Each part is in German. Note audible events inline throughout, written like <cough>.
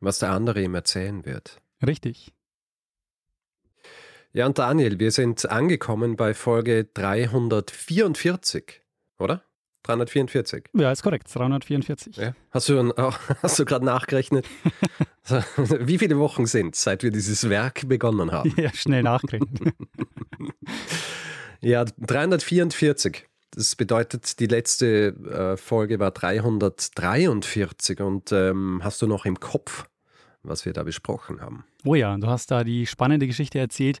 was der andere ihm erzählen wird. Richtig. Ja, und Daniel, wir sind angekommen bei Folge 344, oder? 344. Ja, ist korrekt, 344. Ja. Hast du, <laughs> hast du gerade nachgerechnet? <laughs> Wie viele Wochen sind es, seit wir dieses Werk begonnen haben? Ja, schnell nachgerechnet. <laughs> ja, 344. Das bedeutet, die letzte äh, Folge war 343 und ähm, hast du noch im Kopf, was wir da besprochen haben? Oh ja, du hast da die spannende Geschichte erzählt,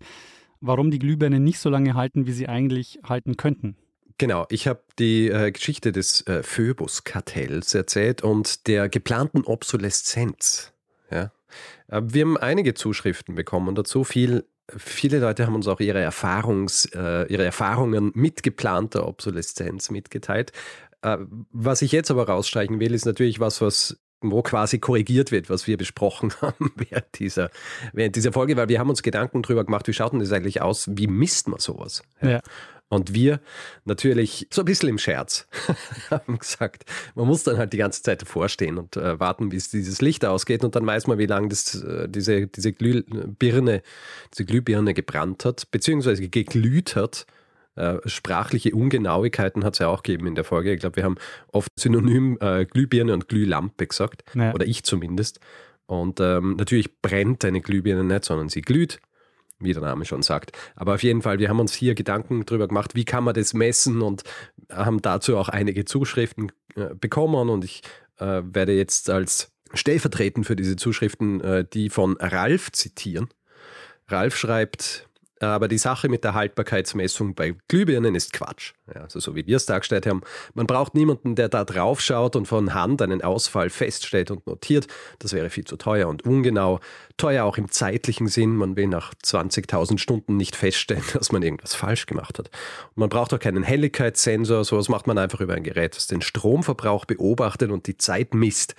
warum die Glühbirnen nicht so lange halten, wie sie eigentlich halten könnten. Genau, ich habe die äh, Geschichte des äh, Phoebus-Kartells erzählt und der geplanten Obsoleszenz. Ja? Äh, wir haben einige Zuschriften bekommen dazu, viel Viele Leute haben uns auch ihre, Erfahrungs, äh, ihre Erfahrungen mit geplanter Obsoleszenz mitgeteilt. Äh, was ich jetzt aber rausstreichen will, ist natürlich was, was wo quasi korrigiert wird, was wir besprochen <laughs> haben während dieser, während dieser Folge, weil wir haben uns Gedanken darüber gemacht, wie schaut denn das eigentlich aus, wie misst man sowas? Ja. Und wir natürlich so ein bisschen im Scherz <laughs> haben gesagt, man muss dann halt die ganze Zeit davor stehen und äh, warten, bis dieses Licht ausgeht und dann weiß man, wie lange das, äh, diese, diese Glühbirne, diese Glühbirne gebrannt hat, beziehungsweise geglüht hat. Äh, sprachliche Ungenauigkeiten hat es ja auch gegeben in der Folge. Ich glaube, wir haben oft synonym äh, Glühbirne und Glühlampe gesagt, ja. oder ich zumindest. Und ähm, natürlich brennt eine Glühbirne nicht, sondern sie glüht wie der Name schon sagt. Aber auf jeden Fall, wir haben uns hier Gedanken darüber gemacht, wie kann man das messen und haben dazu auch einige Zuschriften äh, bekommen und ich äh, werde jetzt als stellvertretend für diese Zuschriften äh, die von Ralf zitieren. Ralf schreibt, aber die Sache mit der Haltbarkeitsmessung bei Glühbirnen ist Quatsch. Also so wie wir es dargestellt haben. Man braucht niemanden, der da drauf schaut und von Hand einen Ausfall feststellt und notiert. Das wäre viel zu teuer und ungenau. Teuer auch im zeitlichen Sinn. Man will nach 20.000 Stunden nicht feststellen, <laughs> dass man irgendwas falsch gemacht hat. Und man braucht auch keinen Helligkeitssensor. Sowas macht man einfach über ein Gerät, das den Stromverbrauch beobachtet und die Zeit misst.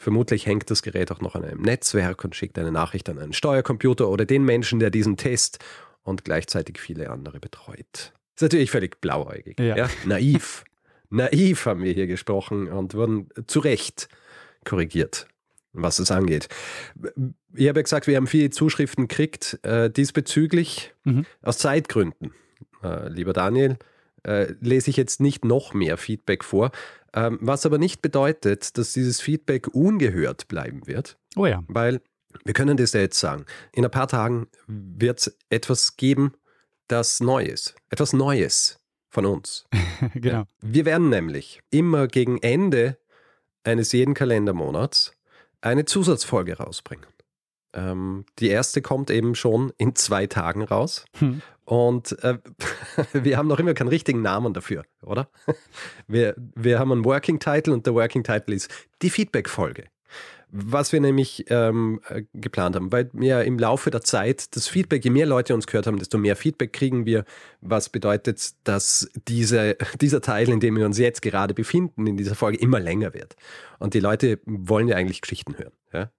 Vermutlich hängt das Gerät auch noch an einem Netzwerk und schickt eine Nachricht an einen Steuercomputer oder den Menschen, der diesen Test und gleichzeitig viele andere betreut. Ist natürlich völlig blauäugig. Ja. ja? Naiv. <laughs> Naiv haben wir hier gesprochen und wurden zu Recht korrigiert, was es angeht. Ich habe ja gesagt, wir haben viele Zuschriften gekriegt äh, diesbezüglich mhm. aus Zeitgründen. Äh, lieber Daniel, äh, lese ich jetzt nicht noch mehr Feedback vor, ähm, was aber nicht bedeutet, dass dieses Feedback ungehört bleiben wird. Oh ja. Weil wir können das ja jetzt sagen. In ein paar Tagen wird es etwas geben, das neu ist. Etwas Neues von uns. <laughs> genau. Wir werden nämlich immer gegen Ende eines jeden Kalendermonats eine Zusatzfolge rausbringen. Ähm, die erste kommt eben schon in zwei Tagen raus. Hm. Und äh, <laughs> wir haben noch immer keinen richtigen Namen dafür, oder? <laughs> Wir, wir haben einen Working Title und der Working Title ist die Feedback-Folge. Was wir nämlich ähm, äh, geplant haben, weil wir im Laufe der Zeit das Feedback, je mehr Leute uns gehört haben, desto mehr Feedback kriegen wir, was bedeutet, dass diese, <laughs> dieser Teil, in dem wir uns jetzt gerade befinden, in dieser Folge immer länger wird. Und die Leute wollen ja eigentlich Geschichten hören. Ja?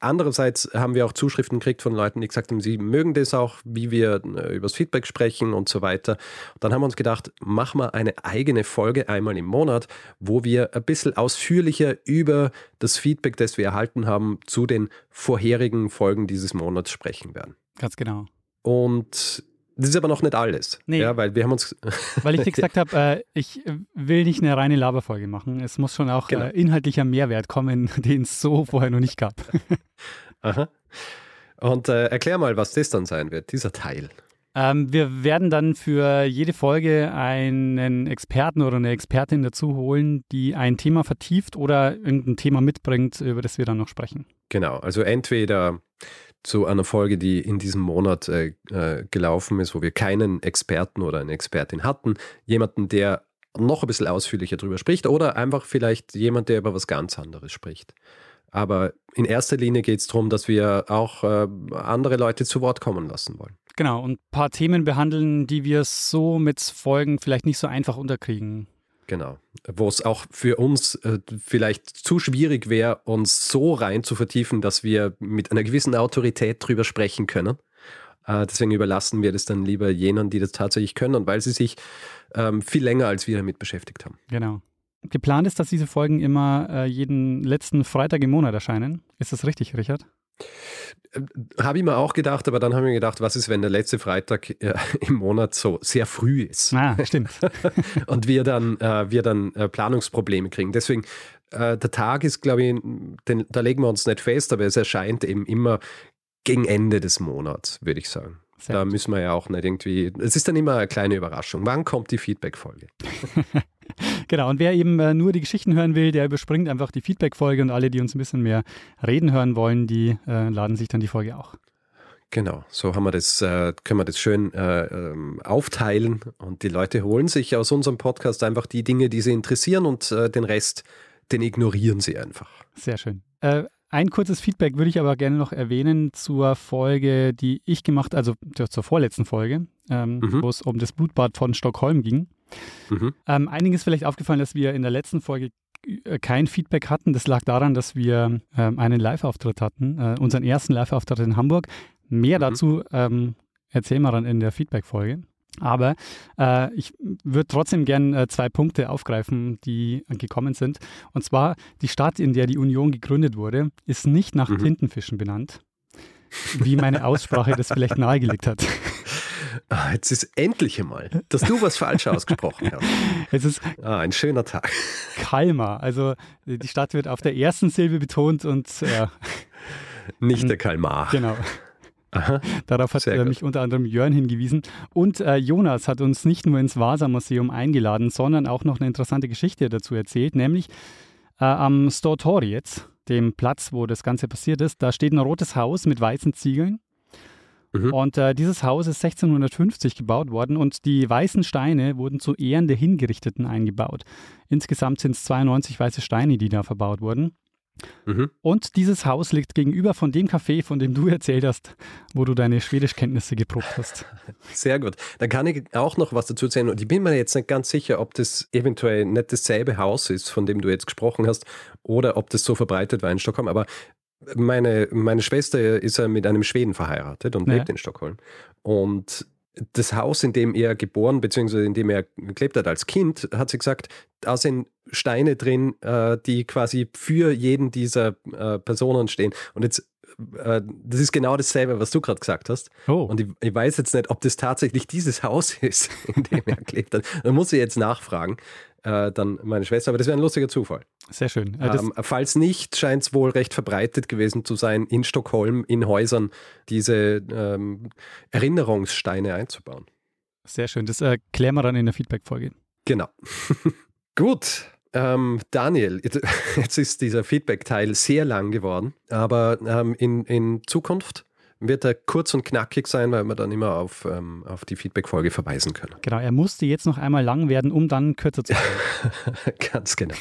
Andererseits haben wir auch Zuschriften gekriegt von Leuten, die gesagt haben, sie mögen das auch, wie wir äh, über das Feedback sprechen und so weiter. dann haben wir uns gedacht, machen wir eine eigene Folge einmal im Monat, wo wir ein bisschen ausführlicher über das Feedback, das wir erhalten haben, zu den vorherigen Folgen dieses Monats sprechen werden. Ganz genau. Und das ist aber noch nicht alles. Nee. Ja, weil wir haben uns. <laughs> weil ich dir gesagt habe, äh, ich will nicht eine reine Laberfolge machen. Es muss schon auch genau. äh, inhaltlicher Mehrwert kommen, <laughs> den es so vorher noch nicht gab. <laughs> Aha. Und äh, erklär mal, was das dann sein wird, dieser Teil. Ähm, wir werden dann für jede Folge einen Experten oder eine Expertin dazu holen, die ein Thema vertieft oder irgendein Thema mitbringt, über das wir dann noch sprechen. Genau, also entweder zu einer Folge, die in diesem Monat äh, äh, gelaufen ist, wo wir keinen Experten oder eine Expertin hatten. Jemanden, der noch ein bisschen ausführlicher drüber spricht oder einfach vielleicht jemand, der über was ganz anderes spricht. Aber in erster Linie geht es darum, dass wir auch äh, andere Leute zu Wort kommen lassen wollen. Genau, und ein paar Themen behandeln, die wir so mit Folgen vielleicht nicht so einfach unterkriegen. Genau. Wo es auch für uns äh, vielleicht zu schwierig wäre, uns so rein zu vertiefen, dass wir mit einer gewissen Autorität drüber sprechen können. Äh, deswegen überlassen wir das dann lieber jenen, die das tatsächlich können weil sie sich ähm, viel länger als wir damit beschäftigt haben. Genau. Geplant ist, dass diese Folgen immer äh, jeden letzten Freitag im Monat erscheinen. Ist das richtig, Richard? Äh, habe ich mir auch gedacht, aber dann habe ich mir gedacht, was ist, wenn der letzte Freitag äh, <laughs> im Monat so sehr früh ist? Ah, stimmt. <laughs> und wir dann, äh, wir dann äh, Planungsprobleme kriegen. Deswegen, äh, der Tag ist, glaube ich, den, da legen wir uns nicht fest, aber es erscheint eben immer gegen Ende des Monats, würde ich sagen. Sehr da müssen wir ja auch nicht irgendwie. Es ist dann immer eine kleine Überraschung. Wann kommt die Feedback-Folge? <laughs> <laughs> genau, und wer eben äh, nur die Geschichten hören will, der überspringt einfach die Feedback-Folge und alle, die uns ein bisschen mehr reden hören wollen, die äh, laden sich dann die Folge auch. Genau, so haben wir das, äh, können wir das schön äh, ähm, aufteilen und die Leute holen sich aus unserem Podcast einfach die Dinge, die sie interessieren und äh, den Rest, den ignorieren sie einfach. Sehr schön. Äh, ein kurzes Feedback würde ich aber gerne noch erwähnen zur Folge, die ich gemacht, also zur vorletzten Folge, ähm, mhm. wo es um das Blutbad von Stockholm ging. Mhm. Ähm, einigen ist vielleicht aufgefallen, dass wir in der letzten Folge äh, kein Feedback hatten. Das lag daran, dass wir ähm, einen Live-Auftritt hatten, äh, unseren ersten Live-Auftritt in Hamburg. Mehr mhm. dazu ähm, erzählen wir dann in der Feedback-Folge. Aber äh, ich würde trotzdem gern äh, zwei Punkte aufgreifen, die gekommen sind. Und zwar, die Stadt, in der die Union gegründet wurde, ist nicht nach mhm. Tintenfischen benannt, wie meine Aussprache das vielleicht nahegelegt hat. <laughs> Ah, jetzt ist endlich einmal, dass du was falsch ausgesprochen hast. <laughs> Es ist ah, ein schöner Tag. Kalmar. Also die Stadt wird auf der ersten Silbe betont und äh, nicht der Kalmar. Genau. Aha, Darauf hat äh, mich unter anderem Jörn hingewiesen. Und äh, Jonas hat uns nicht nur ins Vasa-Museum eingeladen, sondern auch noch eine interessante Geschichte dazu erzählt, nämlich äh, am Stortori jetzt, dem Platz, wo das Ganze passiert ist, da steht ein rotes Haus mit weißen Ziegeln. Mhm. Und äh, dieses Haus ist 1650 gebaut worden und die weißen Steine wurden zu Ehren der Hingerichteten eingebaut. Insgesamt sind es 92 weiße Steine, die da verbaut wurden. Mhm. Und dieses Haus liegt gegenüber von dem Café, von dem du <laughs> erzählt hast, wo du deine Schwedischkenntnisse geprobt hast. <laughs> Sehr gut. Dann kann ich auch noch was dazu erzählen. Und ich bin mir jetzt nicht ganz sicher, ob das eventuell nicht dasselbe Haus ist, von dem du jetzt gesprochen hast, oder ob das so verbreitet war in Stockholm. Aber meine, meine Schwester ist ja mit einem Schweden verheiratet und ja. lebt in Stockholm. Und das Haus, in dem er geboren bzw. in dem er gelebt hat als Kind, hat sie gesagt, da sind Steine drin, äh, die quasi für jeden dieser äh, Personen stehen. Und jetzt, äh, das ist genau dasselbe, was du gerade gesagt hast. Oh. Und ich, ich, weiß jetzt nicht, ob das tatsächlich dieses Haus <laughs> ist, in dem er gelebt hat. Da muss ich jetzt nachfragen äh, dann meine Schwester. Aber das wäre ein lustiger Zufall. Sehr schön. Ähm, falls nicht, scheint es wohl recht verbreitet gewesen zu sein, in Stockholm in Häusern diese ähm, Erinnerungssteine einzubauen. Sehr schön. Das äh, klären wir dann in der Feedback-Folge. Genau. <laughs> Gut. Ähm, Daniel, jetzt, <laughs> jetzt, ist dieser Feedback-Teil sehr lang geworden, aber ähm, in, in Zukunft wird er kurz und knackig sein, weil wir dann immer auf, ähm, auf die Feedback-Folge verweisen können. Genau, er musste jetzt noch einmal lang werden, um dann kürzer zu werden. <laughs> Ganz genau.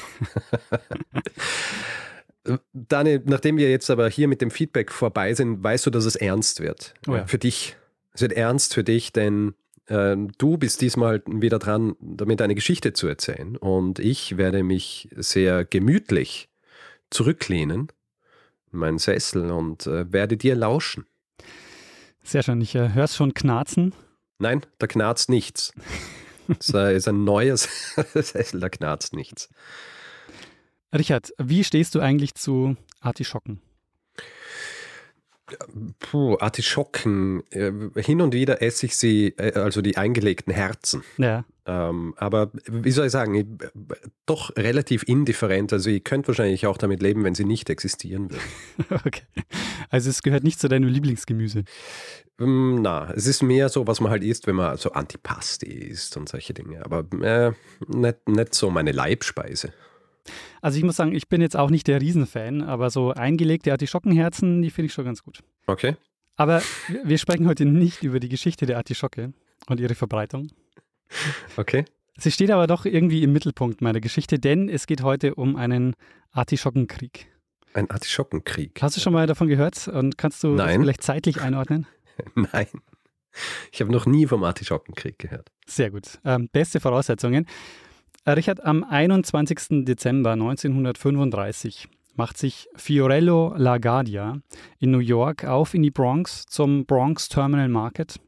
<laughs> Daniel, nachdem wir jetzt aber hier mit dem Feedback vorbei sind, weißt du, dass es ernst wird. Oh ja. Für dich. Es wird ernst für dich, denn äh, du bist diesmal wieder dran, damit eine Geschichte zu erzählen. Und ich werde mich sehr gemütlich zurücklehnen in meinen Sessel und äh, werde dir lauschen. Sehr schön. Ich äh, höre es schon knarzen. Nein, da knarzt nichts. <laughs> Das ist ein neues <laughs> Sessel, da knarzt nichts. Richard, wie stehst du eigentlich zu Artischocken? Puh, Artischocken. Äh, hin und wieder esse ich sie, äh, also die eingelegten Herzen. Ja. Ähm, aber wie soll ich sagen, ich, doch relativ indifferent. Also ich könnte wahrscheinlich auch damit leben, wenn sie nicht existieren würden. <laughs> okay. Also es gehört nicht zu deinem Lieblingsgemüse. Ähm, na, es ist mehr so, was man halt isst, wenn man so Antipasti isst und solche Dinge. Aber äh, nicht, nicht so meine Leibspeise. Also ich muss sagen, ich bin jetzt auch nicht der Riesenfan, aber so eingelegte Artischockenherzen, die finde ich schon ganz gut. Okay. Aber wir sprechen heute nicht über die Geschichte der Artischocke und ihre Verbreitung. Okay. Sie steht aber doch irgendwie im Mittelpunkt meiner Geschichte, denn es geht heute um einen Artischockenkrieg. Ein Artischockenkrieg. Hast du schon mal davon gehört und kannst du Nein. vielleicht zeitlich einordnen? <laughs> Nein. Ich habe noch nie vom Artischockenkrieg gehört. Sehr gut. Ähm, beste Voraussetzungen. Richard, am 21. Dezember 1935 macht sich Fiorello LaGuardia in New York auf in die Bronx zum Bronx Terminal Market.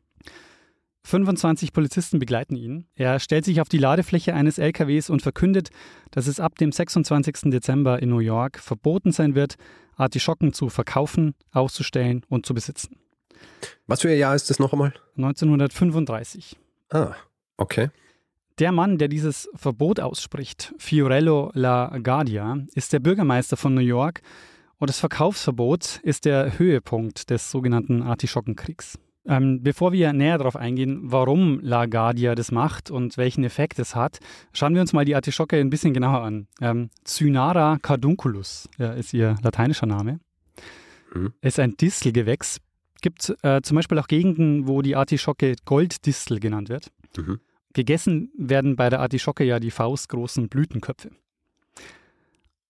25 Polizisten begleiten ihn. Er stellt sich auf die Ladefläche eines LKWs und verkündet, dass es ab dem 26. Dezember in New York verboten sein wird, Artischocken zu verkaufen, auszustellen und zu besitzen. Was für ein Jahr ist das noch einmal? 1935. Ah, okay. Der Mann, der dieses Verbot ausspricht, Fiorello LaGuardia, ist der Bürgermeister von New York und das Verkaufsverbot ist der Höhepunkt des sogenannten Artischockenkriegs. Ähm, bevor wir näher darauf eingehen, warum LaGuardia das macht und welchen Effekt es hat, schauen wir uns mal die Artischocke ein bisschen genauer an. Ähm, Cynara cardunculus ja, ist ihr lateinischer Name. Mhm. Ist ein Distelgewächs. Gibt äh, zum Beispiel auch Gegenden, wo die Artischocke Golddistel genannt wird. Mhm. Gegessen werden bei der Artischocke ja die faustgroßen Blütenköpfe.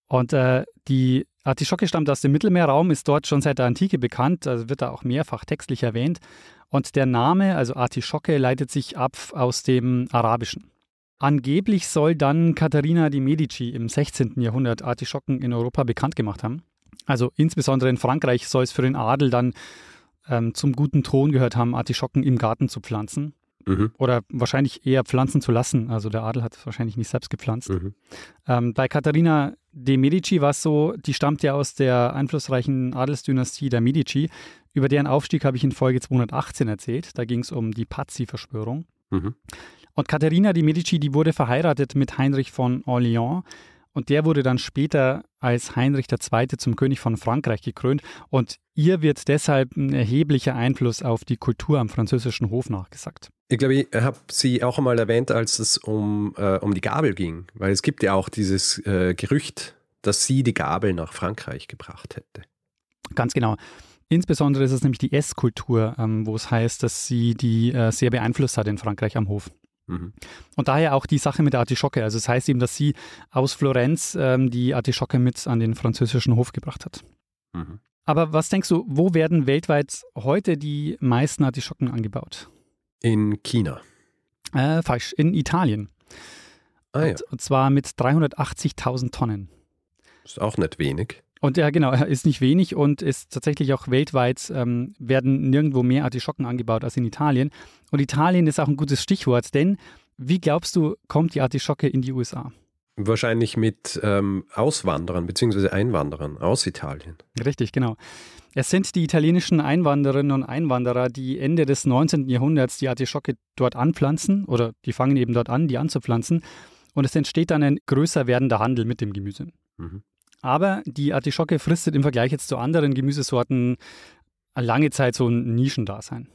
Und äh, die Artischocke stammt aus dem Mittelmeerraum, ist dort schon seit der Antike bekannt, also wird da auch mehrfach textlich erwähnt. Und der Name, also Artischocke, leitet sich ab aus dem Arabischen. Angeblich soll dann Katharina di Medici im 16. Jahrhundert Artischocken in Europa bekannt gemacht haben. Also insbesondere in Frankreich soll es für den Adel dann ähm, zum guten Ton gehört haben, Artischocken im Garten zu pflanzen. Mhm. Oder wahrscheinlich eher pflanzen zu lassen. Also der Adel hat es wahrscheinlich nicht selbst gepflanzt. Mhm. Ähm, bei Katharina de Medici war es so, die stammt ja aus der einflussreichen Adelsdynastie der Medici. Über deren Aufstieg habe ich in Folge 218 erzählt. Da ging es um die Pazzi-Verschwörung. Mhm. Und Katharina de Medici, die wurde verheiratet mit Heinrich von Orléans. Und der wurde dann später als Heinrich II. zum König von Frankreich gekrönt. Und ihr wird deshalb ein erheblicher Einfluss auf die Kultur am französischen Hof nachgesagt. Ich glaube, ich habe sie auch einmal erwähnt, als es um, äh, um die Gabel ging, weil es gibt ja auch dieses äh, Gerücht, dass sie die Gabel nach Frankreich gebracht hätte. Ganz genau. Insbesondere ist es nämlich die Esskultur, ähm, wo es heißt, dass sie die äh, sehr beeinflusst hat in Frankreich am Hof. Mhm. Und daher auch die Sache mit der Artischocke. Also es heißt eben, dass sie aus Florenz ähm, die Artischocke mit an den französischen Hof gebracht hat. Mhm. Aber was denkst du, wo werden weltweit heute die meisten Artischocken angebaut? In China. Äh, falsch, in Italien. Ah ja, und, und zwar mit 380.000 Tonnen. ist auch nicht wenig. Und ja, genau, ist nicht wenig und ist tatsächlich auch weltweit, ähm, werden nirgendwo mehr Artischocken angebaut als in Italien. Und Italien ist auch ein gutes Stichwort, denn wie glaubst du, kommt die Artischocke in die USA? Wahrscheinlich mit ähm, Auswanderern bzw. Einwanderern aus Italien. Richtig, genau. Es sind die italienischen Einwanderinnen und Einwanderer, die Ende des 19. Jahrhunderts die Artischocke dort anpflanzen oder die fangen eben dort an, die anzupflanzen. Und es entsteht dann ein größer werdender Handel mit dem Gemüse. Mhm. Aber die Artischocke fristet im Vergleich jetzt zu anderen Gemüsesorten lange Zeit so ein Nischendasein.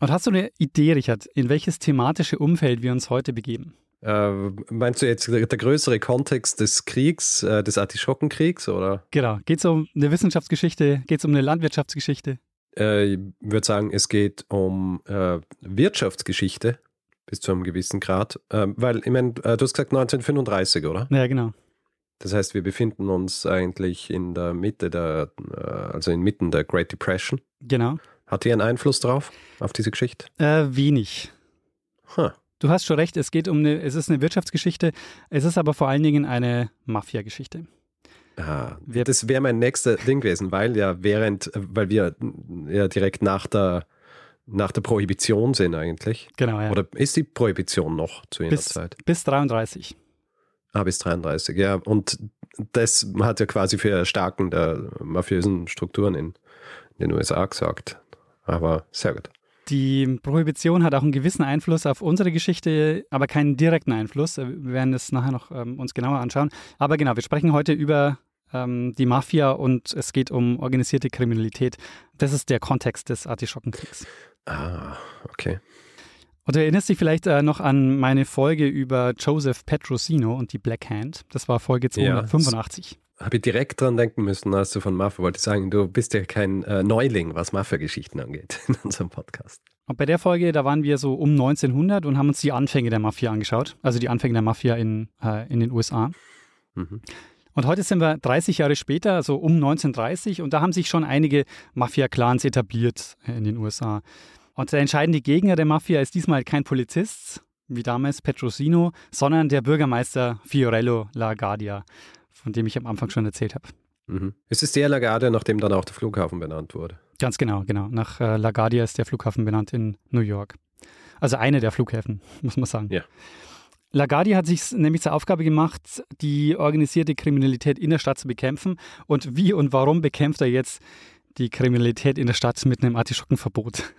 Und hast du eine Idee, Richard, in welches thematische Umfeld wir uns heute begeben? Äh, meinst du jetzt der, größere Kontext des Kriegs, äh, des Artischockenkriegs, oder? Genau. Geht es um eine Wissenschaftsgeschichte? Geht es um eine Landwirtschaftsgeschichte? Äh, ich würde sagen, es geht um äh, Wirtschaftsgeschichte bis zu einem gewissen Grad. Ähm, weil, ich meine, äh, du hast gesagt 1935, oder? Ja, genau. Das heißt, wir befinden uns eigentlich in der Mitte der, äh, also inmitten der Great Depression. Genau. Hat die einen Einfluss drauf, auf diese Geschichte? Äh, wenig. Huh. Du hast schon recht, es geht um eine, es ist eine Wirtschaftsgeschichte, es ist aber vor allen Dingen eine Mafia-Geschichte. Ah, das wäre mein nächster Ding gewesen, weil ja während, weil wir ja direkt nach der, nach der Prohibition sind eigentlich. Genau, ja. Oder ist die Prohibition noch zu jener bis, Zeit? bis 33. Ah, bis 33, ja. Und das hat ja quasi für Erstarken der mafiösen Strukturen in, in den USA gesorgt. Aber sehr gut. Die Prohibition hat auch einen gewissen Einfluss auf unsere Geschichte, aber keinen direkten Einfluss. Wir werden es nachher noch ähm, uns genauer anschauen. Aber genau, wir sprechen heute über ähm, die Mafia und es geht um organisierte Kriminalität. Das ist der Kontext des Artischockenkriegs. Ah, okay. Und du erinnerst dich vielleicht äh, noch an meine Folge über Joseph Petrosino und die Black Hand. Das war Folge Ja, 285. Habe ich direkt dran denken müssen, als du von Mafia wolltest sagen, du bist ja kein äh, Neuling, was Mafia-Geschichten angeht <laughs> in unserem Podcast. Und bei der Folge, da waren wir so um 1900 und haben uns die Anfänge der Mafia angeschaut. Also die Anfänge der Mafia in, äh, in den USA. Mhm. Und heute sind wir 30 Jahre später, also um 1930, und da haben sich schon einige Mafia-Clans etabliert in den USA. Und der entscheidende Gegner der Mafia ist diesmal kein Polizist, wie damals Petrosino, sondern der Bürgermeister Fiorello LaGuardia, von dem ich am Anfang schon erzählt habe. Mhm. Es ist der LaGuardia, nach dem dann auch der Flughafen benannt wurde. Ganz genau, genau. Nach äh, LaGuardia ist der Flughafen benannt in New York. Also eine der Flughäfen, <laughs> muss man sagen. Ja. LaGuardia hat sich nämlich zur Aufgabe gemacht, die organisierte Kriminalität in der Stadt zu bekämpfen. Und wie und warum bekämpft er jetzt die Kriminalität in der Stadt mit einem Artischockenverbot?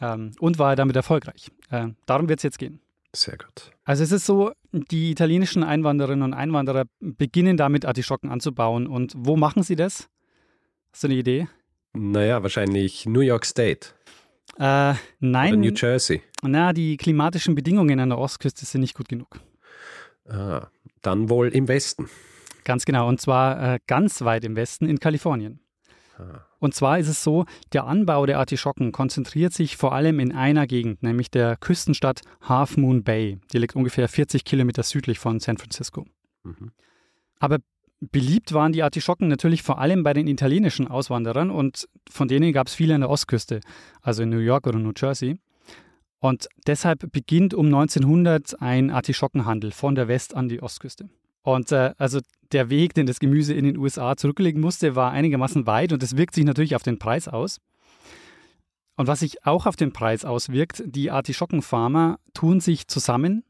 Ähm, und war er damit erfolgreich? Äh, darum wird es jetzt gehen. Sehr gut. Also es ist so, die italienischen Einwanderinnen und Einwanderer beginnen damit Artischocken anzubauen. Und wo machen sie das? Hast du eine Idee? Naja, wahrscheinlich New York State. Äh, nein. Oder New Jersey. Na, die klimatischen Bedingungen an der Ostküste sind nicht gut genug. Ah, dann wohl im Westen. Ganz genau, und zwar äh, ganz weit im Westen in Kalifornien. Und zwar ist es so, der Anbau der Artischocken konzentriert sich vor allem in einer Gegend, nämlich der Küstenstadt Half Moon Bay. Die liegt ungefähr 40 Kilometer südlich von San Francisco. Mhm. Aber Beliebt waren die Artischocken natürlich vor allem bei den italienischen Auswanderern und von denen gab es viele an der Ostküste, also in New York oder New Jersey. Und deshalb beginnt um 1900 ein Artischockenhandel von der West- an die Ostküste. Und äh, also der Weg, den das Gemüse in den USA zurücklegen musste, war einigermaßen weit und das wirkt sich natürlich auf den Preis aus. Und was sich auch auf den Preis auswirkt, die Artischockenfarmer tun sich zusammen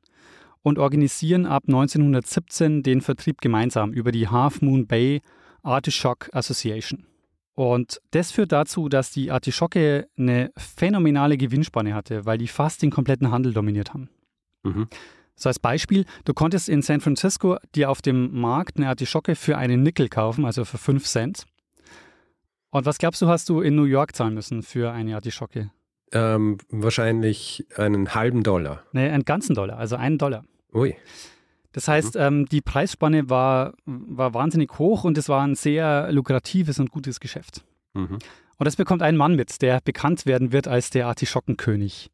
und organisieren ab 1917 den Vertrieb gemeinsam über die Half Moon Bay Artichoke Association. Und das führt dazu, dass die Artischocke eine phänomenale Gewinnspanne hatte, weil die fast den kompletten Handel dominiert haben. Mhm. So als Beispiel, du konntest in San Francisco dir auf dem Markt eine Artischocke für einen Nickel kaufen, also für 5 Cent. Und was glaubst du, hast du in New York zahlen müssen für eine Artischocke? Ähm, wahrscheinlich einen halben Dollar. Nee, einen ganzen Dollar, also einen Dollar. Ui. Das heißt, mhm. ähm, die Preisspanne war, war wahnsinnig hoch und es war ein sehr lukratives und gutes Geschäft. Mhm. Und das bekommt ein Mann mit, der bekannt werden wird als der Artischockenkönig.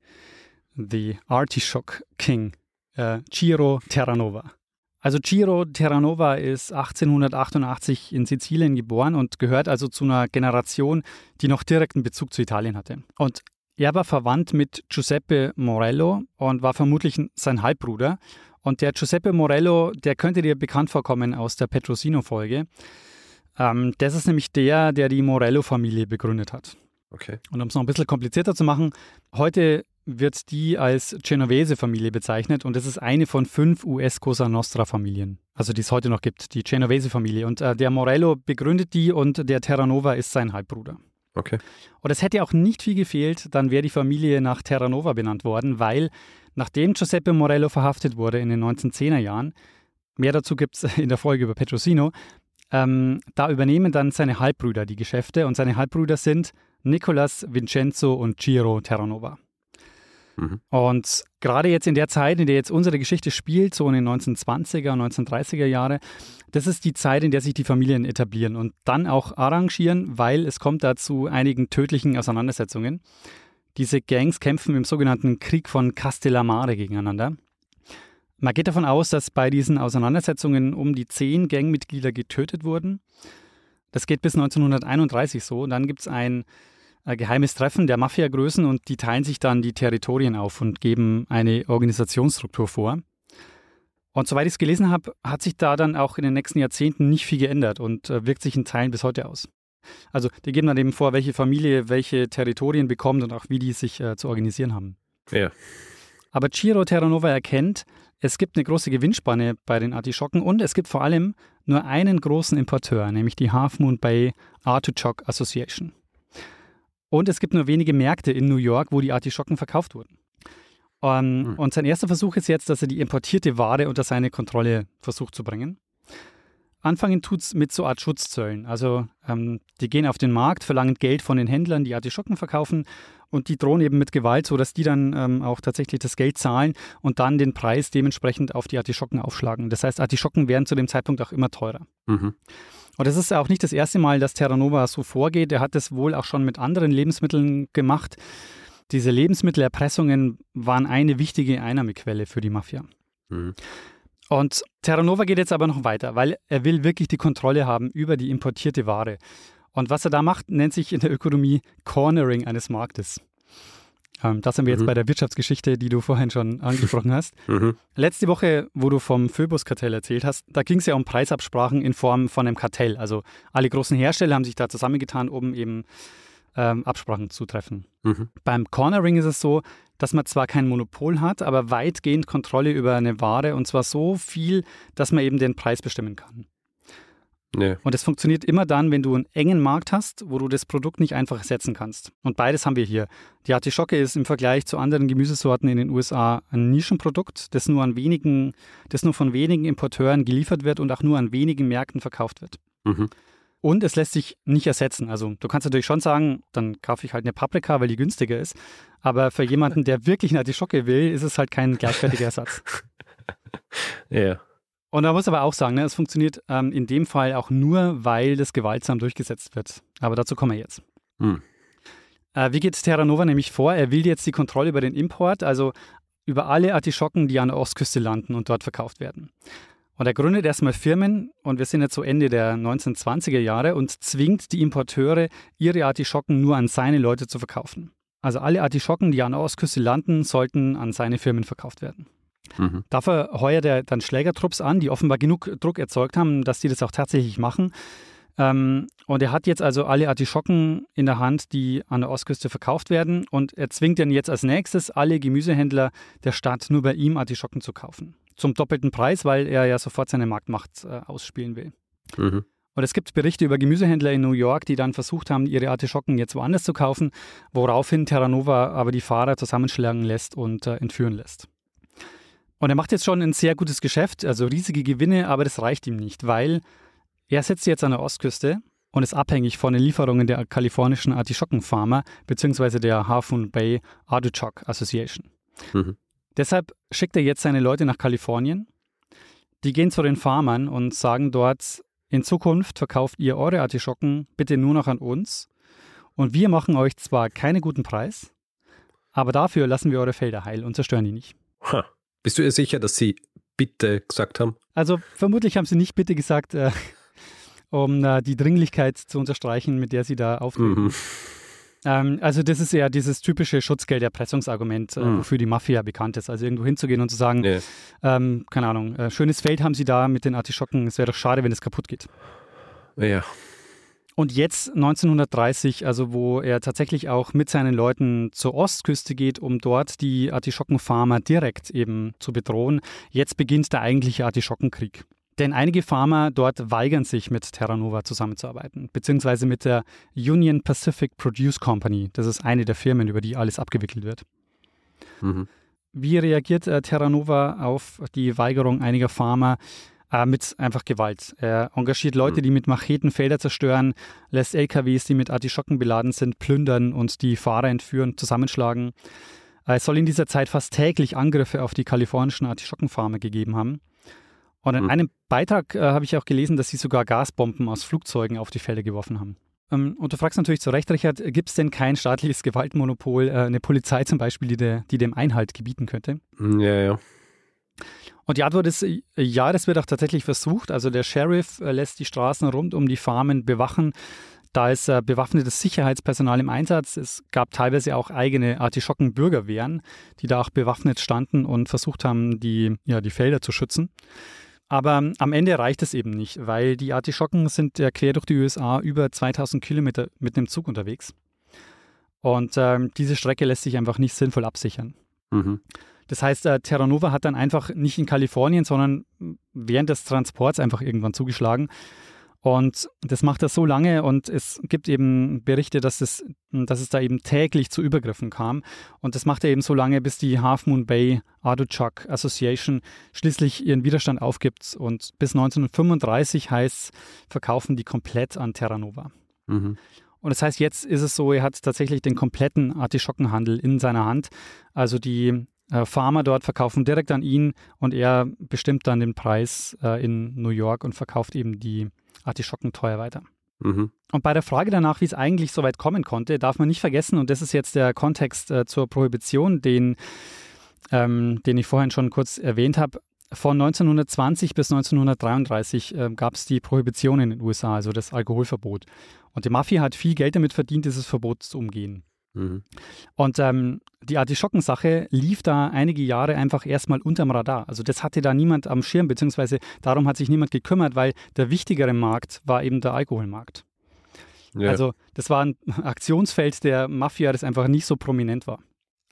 The Artichoke King, äh, Ciro Terranova. Also Ciro Terranova ist 1888 in Sizilien geboren und gehört also zu einer Generation, die noch direkten Bezug zu Italien hatte. Und er war verwandt mit Giuseppe Morello und war vermutlich sein Halbbruder. Und der Giuseppe Morello, der könnte dir bekannt vorkommen aus der Petrosino-Folge. Ähm, das ist nämlich der, der die Morello-Familie begründet hat. Okay. Und um es noch ein bisschen komplizierter zu machen, heute wird die als Genovese-Familie bezeichnet und das ist eine von fünf US-Cosa Nostra-Familien, also die es heute noch gibt, die Genovese-Familie. Und äh, der Morello begründet die und der Terranova ist sein Halbbruder. Okay. Und es hätte auch nicht viel gefehlt, dann wäre die Familie nach Terranova benannt worden, weil nachdem Giuseppe Morello verhaftet wurde in den 1910er Jahren, mehr dazu gibt es <laughs> in der Folge über Petrosino, ähm, da übernehmen dann seine Halbbrüder die Geschäfte und seine Halbbrüder sind Nicolas, Vincenzo und Giro Terranova. Mhm. Und gerade jetzt in der Zeit, in der jetzt unsere Geschichte spielt, so in den 1920er und 1930er Jahre, das ist die Zeit, in der sich die Familien etablieren und dann auch arrangieren, weil es kommt da zu einigen tödlichen Auseinandersetzungen. Diese Gangs kämpfen im sogenannten Krieg von Castellamare gegeneinander. Man geht davon aus, dass bei diesen Auseinandersetzungen um die zehn Gangmitglieder getötet wurden. Das geht bis 1931 so. Und dann gibt es ein geheimes Treffen der Mafiagrößen und die teilen sich dann die Territorien auf und geben eine Organisationsstruktur vor. Und soweit ich es gelesen habe, hat sich da dann auch in den nächsten Jahrzehnten nicht viel geändert und äh, wirkt sich in Teilen bis heute aus. Also die geben dann eben vor, welche Familie welche Territorien bekommt und auch wie die sich äh, zu organisieren haben. Ja. Aber Ciro Terranova erkennt, es gibt eine große Gewinnspanne bei den Artischocken und es gibt vor allem nur einen großen Importeur, nämlich die Half Moon Bay Artichoke Association. Und es gibt nur wenige Märkte in New York, wo die Artischocken verkauft wurden. Um, ähm, mhm. Und sein erster Versuch ist jetzt, dass er die importierte Ware unter seine Kontrolle versucht zu bringen. Anfangen tut es mit so Art Schutzzöllen. Also ähm, die gehen auf den Markt, verlangen Geld von den Händlern, die Artischocken verkaufen und die drohen eben mit Gewalt, sodass die dann ähm, auch tatsächlich das Geld zahlen und dann den Preis dementsprechend auf die Artischocken aufschlagen. Das heißt, Artischocken werden zu dem Zeitpunkt auch immer teurer. Mhm. Und es ist auch nicht das erste Mal, dass Terranova so vorgeht. Er hat es wohl auch schon mit anderen Lebensmitteln gemacht. Diese Lebensmittelerpressungen waren eine wichtige Einnahmequelle für die Mafia. Mhm. Und Terranova geht jetzt aber noch weiter, weil er will wirklich die Kontrolle haben über die importierte Ware. Und was er da macht, nennt sich in der Ökonomie Cornering eines Marktes. Ähm, das haben wir jetzt mhm. bei der Wirtschaftsgeschichte, die du vorhin schon <laughs> angesprochen hast. Mhm. Letzte Woche, wo du vom Phoebus-Kartell erzählt hast, da ging es ja um Preisabsprachen in Form von einem Kartell. Also alle großen Hersteller haben sich da zusammengetan, um eben ähm, Absprachen zu treffen. Mhm. Beim Cornering ist es so, dass man zwar kein Monopol hat, aber weitgehend Kontrolle über eine Ware und zwar so viel, dass man eben den Preis bestimmen kann. Nee. Und es funktioniert immer dann, wenn du einen engen Markt hast, wo du das Produkt nicht einfach ersetzen kannst. Und beides haben wir hier. Die Artischocke ist im Vergleich zu anderen Gemüsesorten in den USA ein Nischenprodukt, das nur an wenigen, das nur von wenigen Importeuren geliefert wird und auch nur an wenigen Märkten verkauft wird. Mhm. Und es lässt sich nicht ersetzen. Also du kannst natürlich schon sagen, dann kaufe ich halt eine Paprika, weil die günstiger ist. Aber für jemanden, der wirklich eine Artischocke will, ist es halt kein gleichwertiger <laughs> Ersatz. ja. Und da muss aber auch sagen, ne, es funktioniert ähm, in dem Fall auch nur, weil das gewaltsam durchgesetzt wird. Aber dazu kommen wir jetzt. Hm. Äh, wie geht Terra Nova nämlich vor? Er will jetzt die Kontrolle über den Import, also über alle Artischocken, die an der Ostküste landen und dort verkauft werden. Und er gründet erstmal Firmen, und wir sind jetzt so Ende der 1920er Jahre, und zwingt die Importeure, ihre Artischocken nur an seine Leute zu verkaufen. Also alle Artischocken, die an der Ostküste landen, sollten an seine Firmen verkauft werden. Mhm. Dafür heuert er dann Schlägertrupps an, die offenbar genug Druck erzeugt haben, dass die das auch tatsächlich machen. Ähm, und er hat jetzt also alle Artischocken in der Hand, die an der Ostküste verkauft werden. Und er zwingt dann jetzt als nächstes alle Gemüsehändler der Stadt nur bei ihm Artischocken zu kaufen. Zum doppelten Preis, weil er ja sofort seine Marktmacht äh, ausspielen will. Mhm. Und es gibt Berichte über Gemüsehändler in New York, die dann versucht haben, ihre Artischocken jetzt woanders zu kaufen, woraufhin Terranova aber die Fahrer zusammenschlagen lässt und äh, entführen lässt. Und er macht jetzt schon ein sehr gutes Geschäft, also riesige Gewinne, aber das reicht ihm nicht, weil er sitzt jetzt an der Ostküste und ist abhängig von den Lieferungen der kalifornischen Artischockenfarmer bzw. der Half Moon Bay Artichoke Association. Mhm. Deshalb schickt er jetzt seine Leute nach Kalifornien. Die gehen zu den Farmern und sagen dort, in Zukunft verkauft ihr eure Artischocken bitte nur noch an uns und wir machen euch zwar keinen guten Preis, aber dafür lassen wir eure Felder heil und zerstören die nicht. Huh. Bist du ihr sicher, dass sie bitte gesagt haben? Also vermutlich haben sie nicht bitte gesagt, äh, um äh, die Dringlichkeit zu unterstreichen, mit der sie da auftreten. Mhm. Ähm, also das ist ja dieses typische Schutzgelderpressungsargument, äh, mhm. wofür die Mafia bekannt ist. Also irgendwo hinzugehen und zu sagen, nee. ähm, keine Ahnung, äh, schönes Feld haben sie da mit den Artischocken, es wäre doch schade, wenn es kaputt geht. Ja. Und jetzt 1930, also wo er tatsächlich auch mit seinen Leuten zur Ostküste geht, um dort die Artischockenfarmer direkt eben zu bedrohen, jetzt beginnt der eigentliche Artischockenkrieg. Denn einige Farmer dort weigern sich, mit Terranova zusammenzuarbeiten, beziehungsweise mit der Union Pacific Produce Company. Das ist eine der Firmen, über die alles abgewickelt wird. Mhm. Wie reagiert äh, Terranova auf die Weigerung einiger Farmer? Äh, mit einfach Gewalt. Er engagiert Leute, mhm. die mit Macheten Felder zerstören, lässt LKWs, die mit Artischocken beladen sind, plündern und die Fahrer entführen, zusammenschlagen. Äh, es soll in dieser Zeit fast täglich Angriffe auf die kalifornischen Artischockenfarmer gegeben haben. Und in mhm. einem Beitrag äh, habe ich auch gelesen, dass sie sogar Gasbomben aus Flugzeugen auf die Felder geworfen haben. Ähm, und du fragst natürlich zu Recht, Richard, gibt es denn kein staatliches Gewaltmonopol, äh, eine Polizei zum Beispiel, die, de, die dem Einhalt gebieten könnte? Ja, ja. Und die Antwort ist ja, das wird auch tatsächlich versucht. Also der Sheriff äh, lässt die Straßen rund um die Farmen bewachen. Da ist äh, bewaffnetes Sicherheitspersonal im Einsatz. Es gab teilweise auch eigene Artischocken-Bürgerwehren, die da auch bewaffnet standen und versucht haben, die, ja, die Felder zu schützen. Aber ähm, am Ende reicht es eben nicht, weil die Artischocken sind ja quer durch die USA über 2000 Kilometer mit einem Zug unterwegs. Und ähm, diese Strecke lässt sich einfach nicht sinnvoll absichern. Mhm. Das heißt, äh, Terranova hat dann einfach nicht in Kalifornien, sondern während des Transports einfach irgendwann zugeschlagen. Und das macht er so lange und es gibt eben Berichte, dass es, dass es da eben täglich zu Übergriffen kam. Und das macht er eben so lange, bis die Half Moon Bay Arduchak Association schließlich ihren Widerstand aufgibt. Und bis 1935 heißt verkaufen die komplett an Terranova. Mhm. Und das heißt, jetzt ist es so, er hat tatsächlich den kompletten Artischockenhandel in seiner Hand. Also die Farmer dort verkaufen direkt an ihn und er bestimmt dann den Preis äh, in New York und verkauft eben die Artischocken teuer weiter. Mhm. Und bei der Frage danach, wie es eigentlich so weit kommen konnte, darf man nicht vergessen, und das ist jetzt der Kontext äh, zur Prohibition, den, ähm, den ich vorhin schon kurz erwähnt habe, von 1920 bis 1933 äh, gab es die Prohibition in den USA, also das Alkoholverbot. Und die Mafia hat viel Geld damit verdient, dieses Verbot zu umgehen. Mhm. Und ähm, die Artischockensache lief da einige Jahre einfach erstmal unterm Radar. Also das hatte da niemand am Schirm, beziehungsweise darum hat sich niemand gekümmert, weil der wichtigere Markt war eben der Alkoholmarkt. Ja. Also das war ein Aktionsfeld der Mafia, das einfach nicht so prominent war.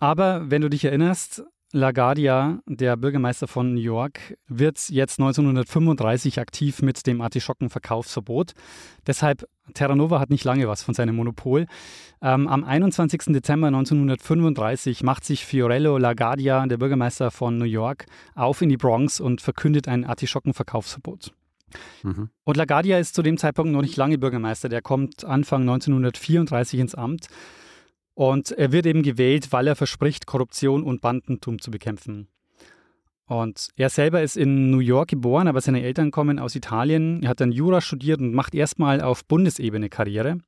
Aber wenn du dich erinnerst, LaGuardia, der Bürgermeister von New York, wird jetzt 1935 aktiv mit dem Artischockenverkaufsverbot. Deshalb, Terra Nova hat nicht lange was von seinem Monopol. Ähm, am 21. Dezember 1935 macht sich Fiorello LaGuardia, der Bürgermeister von New York, auf in die Bronx und verkündet ein Artischockenverkaufsverbot. Mhm. Und LaGuardia ist zu dem Zeitpunkt noch nicht lange Bürgermeister. Der kommt Anfang 1934 ins Amt. Und er wird eben gewählt, weil er verspricht, Korruption und Bandentum zu bekämpfen. Und er selber ist in New York geboren, aber seine Eltern kommen aus Italien. Er hat dann Jura studiert und macht erstmal auf Bundesebene Karriere.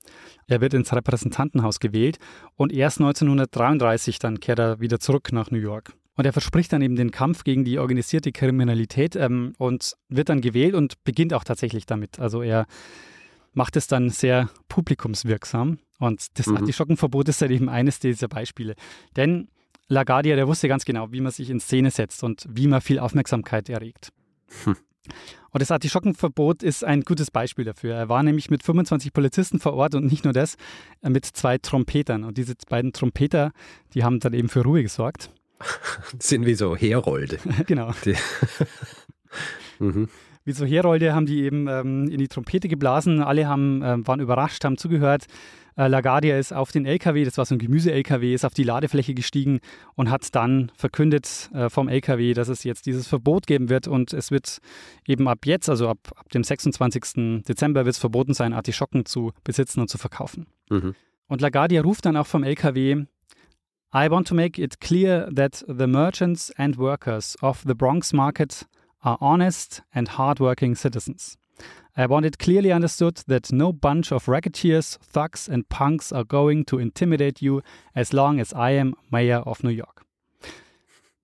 Er wird ins Repräsentantenhaus gewählt und erst 1933 dann kehrt er wieder zurück nach New York. Und er verspricht dann eben den Kampf gegen die organisierte Kriminalität ähm, und wird dann gewählt und beginnt auch tatsächlich damit. Also er macht es dann sehr publikumswirksam. Und das mhm. Artischockenverbot ist halt eben eines dieser Beispiele. Denn LaGuardia, der wusste ganz genau, wie man sich in Szene setzt und wie man viel Aufmerksamkeit erregt. Hm. Und das Artischockenverbot ist ein gutes Beispiel dafür. Er war nämlich mit 25 Polizisten vor Ort und nicht nur das, äh, mit zwei Trompetern. Und diese beiden Trompeter, die haben dann eben für Ruhe gesorgt. <laughs> sind wie so Herolde. <laughs> genau. <laughs> mhm wie so Herolde haben die eben ähm, in die Trompete geblasen. Alle haben, äh, waren überrascht, haben zugehört. Äh, LaGuardia ist auf den LKW, das war so ein Gemüse-LKW, ist auf die Ladefläche gestiegen und hat dann verkündet äh, vom LKW, dass es jetzt dieses Verbot geben wird und es wird eben ab jetzt, also ab, ab dem 26. Dezember, wird es verboten sein, Artischocken zu besitzen und zu verkaufen. Mhm. Und LaGuardia ruft dann auch vom LKW, I want to make it clear that the merchants and workers of the Bronx market are honest and hardworking citizens. I want it clearly understood that no bunch of racketeers, thugs, and punks are going to intimidate you as long as I am Mayor of New York.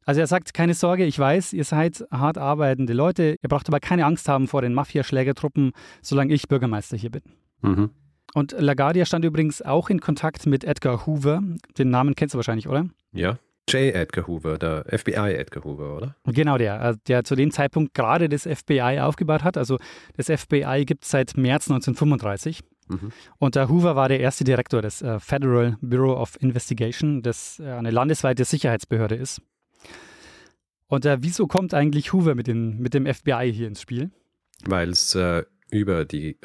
Also er sagt, keine Sorge, ich weiß, ihr seid hart arbeitende Leute, ihr braucht aber keine Angst haben vor den Mafiaschlägertruppen, solange ich Bürgermeister hier bin. Mhm. Und LaGuardia stand übrigens auch in Kontakt mit Edgar Hoover. Den Namen kennst du wahrscheinlich, oder? Ja. J. Edgar Hoover, der FBI Edgar Hoover, oder? Genau, der, äh, der zu dem Zeitpunkt gerade das FBI aufgebaut hat. Also das FBI gibt es seit März 1935. Mhm. Und der Hoover war der erste Direktor des äh, Federal Bureau of Investigation, das äh, eine landesweite Sicherheitsbehörde ist. Und äh, wieso kommt eigentlich Hoover mit, den, mit dem FBI hier ins Spiel? Weil es über die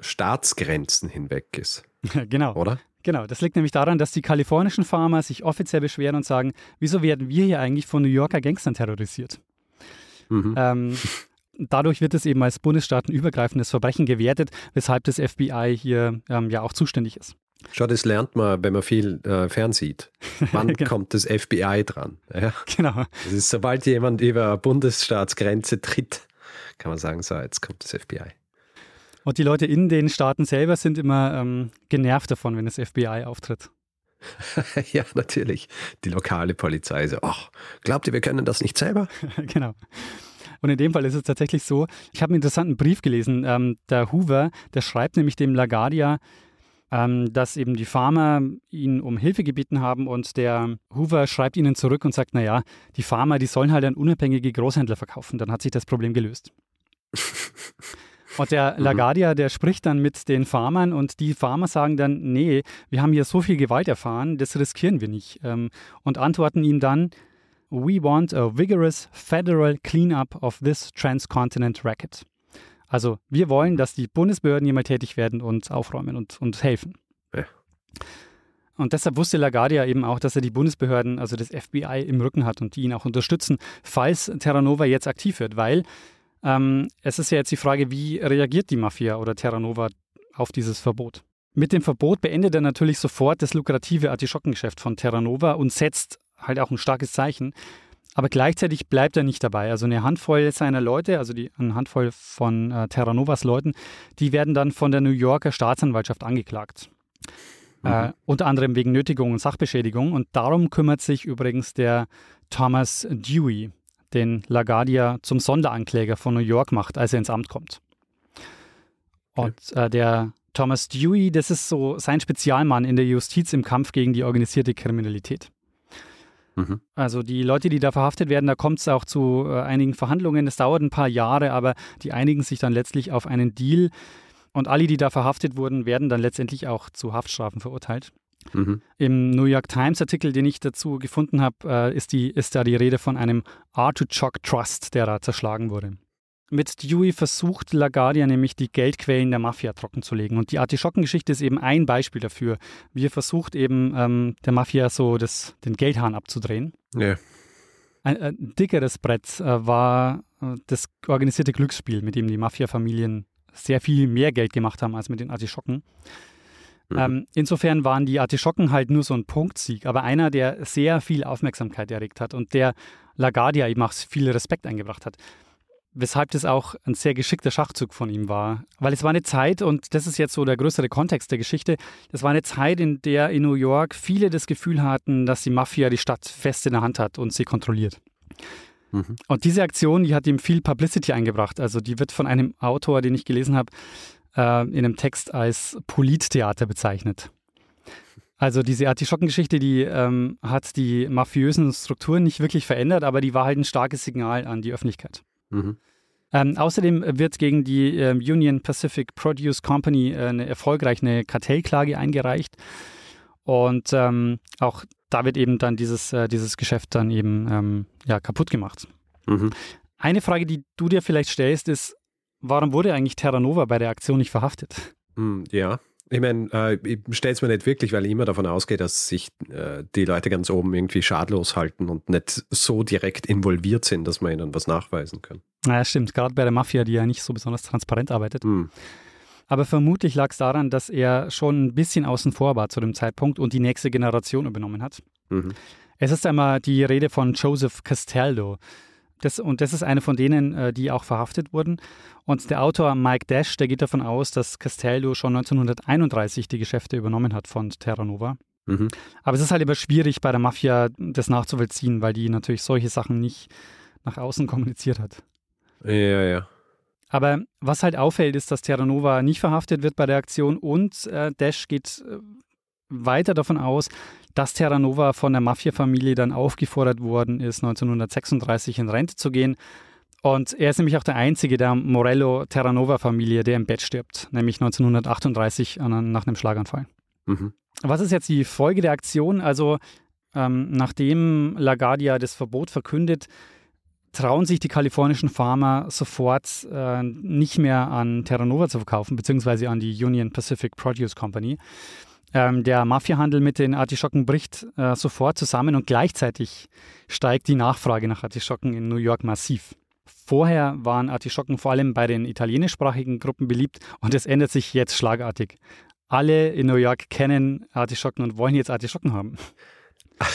Staatsgrenzen hinweg ist. <laughs> genau. Oder? Genau, das liegt nämlich daran, dass die kalifornischen Farmer sich offiziell beschweren und sagen, wieso werden wir hier eigentlich von New Yorker Gangstern terrorisiert? Mhm. Ähm, dadurch wird es eben als bundesstaatenübergreifendes Verbrechen gewertet, weshalb das FBI hier ähm, ja auch zuständig ist. Schau, das lernt man, wenn man viel äh, fernsieht. Wann <laughs> genau. kommt das FBI dran? Ja? Genau. Das ist, sobald jemand über Bundesstaatsgrenze tritt, kann man sagen, so, jetzt kommt das FBI. Und die Leute in den Staaten selber sind immer ähm, genervt davon, wenn das FBI auftritt. <laughs> ja, natürlich. Die lokale Polizei so, ach, glaubt ihr, wir können das nicht selber? <laughs> genau. Und in dem Fall ist es tatsächlich so, ich habe einen interessanten Brief gelesen. Ähm, der Hoover, der schreibt nämlich dem LaGuardia, ähm, dass eben die Farmer ihn um Hilfe gebeten haben und der Hoover schreibt ihnen zurück und sagt, naja, die Farmer, die sollen halt an unabhängige Großhändler verkaufen. Dann hat sich das Problem gelöst. <laughs> Und der mhm. LaGuardia, der spricht dann mit den Farmern und die Farmer sagen dann, nee, wir haben hier so viel Gewalt erfahren, das riskieren wir nicht. Ähm, und antworten ihm dann, we want a vigorous federal cleanup of this transcontinent racket. Also wir wollen, dass die Bundesbehörden hier mal tätig werden und aufräumen und, und helfen. Ja. Und deshalb wusste LaGuardia eben auch, dass er die Bundesbehörden, also das FBI, im Rücken hat und die ihn auch unterstützen, falls Terra Nova jetzt aktiv wird, weil ähm, es ist ja jetzt die Frage, wie reagiert die Mafia oder Terra Nova auf dieses Verbot? Mit dem Verbot beendet er natürlich sofort das lukrative Artischockengeschäft von Terra Nova und setzt halt auch ein starkes Zeichen. Aber gleichzeitig bleibt er nicht dabei. Also eine Handvoll seiner Leute, also die, eine Handvoll von äh, Terra Novas Leuten, die werden dann von der New Yorker Staatsanwaltschaft angeklagt. Mhm. Äh, unter anderem wegen Nötigung und Sachbeschädigung. Und darum kümmert sich übrigens der Thomas Dewey den LaGuardia zum Sonderankläger von New York macht, als er ins Amt kommt. Und äh, der Thomas Dewey, das ist so sein Spezialmann in der Justiz im Kampf gegen die organisierte Kriminalität. Mhm. Also die Leute, die da verhaftet werden, da kommt es auch zu äh, einigen Verhandlungen. Es dauert ein paar Jahre, aber die einigen sich dann letztlich auf einen Deal. Und alle, die da verhaftet wurden, werden dann letztendlich auch zu Haftstrafen verurteilt. Mhm. Im New York Times Artikel, den ich dazu gefunden habe, äh, ist, ist da die Rede von einem Artichoke Trust, der da zerschlagen wurde. Mit Dewey versucht LaGuardia nämlich die Geldquellen der Mafia trockenzulegen. Und die Artischockengeschichte ist eben ein Beispiel dafür, wie er versucht, eben ähm, der Mafia so das, den Geldhahn abzudrehen. Ja. Ein, ein dickeres Brett äh, war äh, das organisierte Glücksspiel, mit dem die Mafia-Familien sehr viel mehr Geld gemacht haben als mit den Artischocken. Mhm. Ähm, insofern waren die Artischocken halt nur so ein Punktsieg, aber einer, der sehr viel Aufmerksamkeit erregt hat und der LaGuardia eben auch viel Respekt eingebracht hat. Weshalb das auch ein sehr geschickter Schachzug von ihm war. Weil es war eine Zeit, und das ist jetzt so der größere Kontext der Geschichte, das war eine Zeit, in der in New York viele das Gefühl hatten, dass die Mafia die Stadt fest in der Hand hat und sie kontrolliert. Mhm. Und diese Aktion, die hat ihm viel Publicity eingebracht. Also die wird von einem Autor, den ich gelesen habe, äh, in einem Text als Polittheater bezeichnet. Also diese Artischockengeschichte, die ähm, hat die mafiösen Strukturen nicht wirklich verändert, aber die war halt ein starkes Signal an die Öffentlichkeit. Mhm. Ähm, außerdem wird gegen die äh, Union Pacific Produce Company äh, eine erfolgreiche Kartellklage eingereicht. Und ähm, auch da wird eben dann dieses, äh, dieses Geschäft dann eben ähm, ja, kaputt gemacht. Mhm. Eine Frage, die du dir vielleicht stellst, ist, warum wurde eigentlich Terranova bei der Aktion nicht verhaftet? Hm, ja, ich meine, äh, ich stelle es mir nicht wirklich, weil ich immer davon ausgehe, dass sich äh, die Leute ganz oben irgendwie schadlos halten und nicht so direkt involviert sind, dass man ihnen was nachweisen kann. Naja, stimmt. Gerade bei der Mafia, die ja nicht so besonders transparent arbeitet. Hm. Aber vermutlich lag es daran, dass er schon ein bisschen außen vor war zu dem Zeitpunkt und die nächste Generation übernommen hat. Mhm. Es ist einmal die Rede von Joseph Castaldo. Das, und das ist eine von denen, äh, die auch verhaftet wurden. Und der Autor Mike Dash, der geht davon aus, dass Castello schon 1931 die Geschäfte übernommen hat von Terranova. Mhm. Aber es ist halt immer schwierig bei der Mafia das nachzuvollziehen, weil die natürlich solche Sachen nicht nach außen <laughs> kommuniziert hat. Ja, ja. Aber was halt auffällt, ist, dass Terranova nicht verhaftet wird bei der Aktion und äh, Dash geht äh, weiter davon aus, dass Terranova von der Mafia-Familie dann aufgefordert worden ist, 1936 in Rente zu gehen. Und er ist nämlich auch der einzige der Morello-Terranova-Familie, der im Bett stirbt, nämlich 1938 nach einem Schlaganfall. Mhm. Was ist jetzt die Folge der Aktion? Also, ähm, nachdem LaGuardia das Verbot verkündet, trauen sich die kalifornischen Farmer sofort äh, nicht mehr an Terranova zu verkaufen, beziehungsweise an die Union Pacific Produce Company. Ähm, der Mafiahandel mit den Artischocken bricht äh, sofort zusammen und gleichzeitig steigt die Nachfrage nach Artischocken in New York massiv. Vorher waren Artischocken vor allem bei den italienischsprachigen Gruppen beliebt und es ändert sich jetzt schlagartig. Alle in New York kennen Artischocken und wollen jetzt Artischocken haben. <laughs>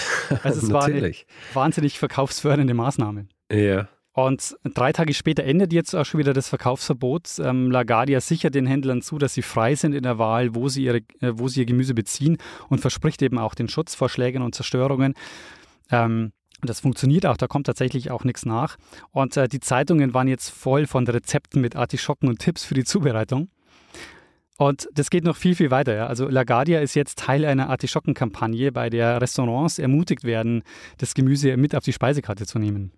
Also es war eine wahnsinnig verkaufsfördernde Maßnahme. Ja. Und drei Tage später endet jetzt auch schon wieder das Verkaufsverbot. Ähm, LaGuardia sichert den Händlern zu, dass sie frei sind in der Wahl, wo sie, ihre, äh, wo sie ihr Gemüse beziehen und verspricht eben auch den Schutz vor Schlägen und Zerstörungen. Ähm, das funktioniert auch, da kommt tatsächlich auch nichts nach. Und äh, die Zeitungen waren jetzt voll von Rezepten mit Artischocken und Tipps für die Zubereitung. Und das geht noch viel, viel weiter. Ja. Also LaGuardia ist jetzt Teil einer Artischockenkampagne, bei der Restaurants ermutigt werden, das Gemüse mit auf die Speisekarte zu nehmen.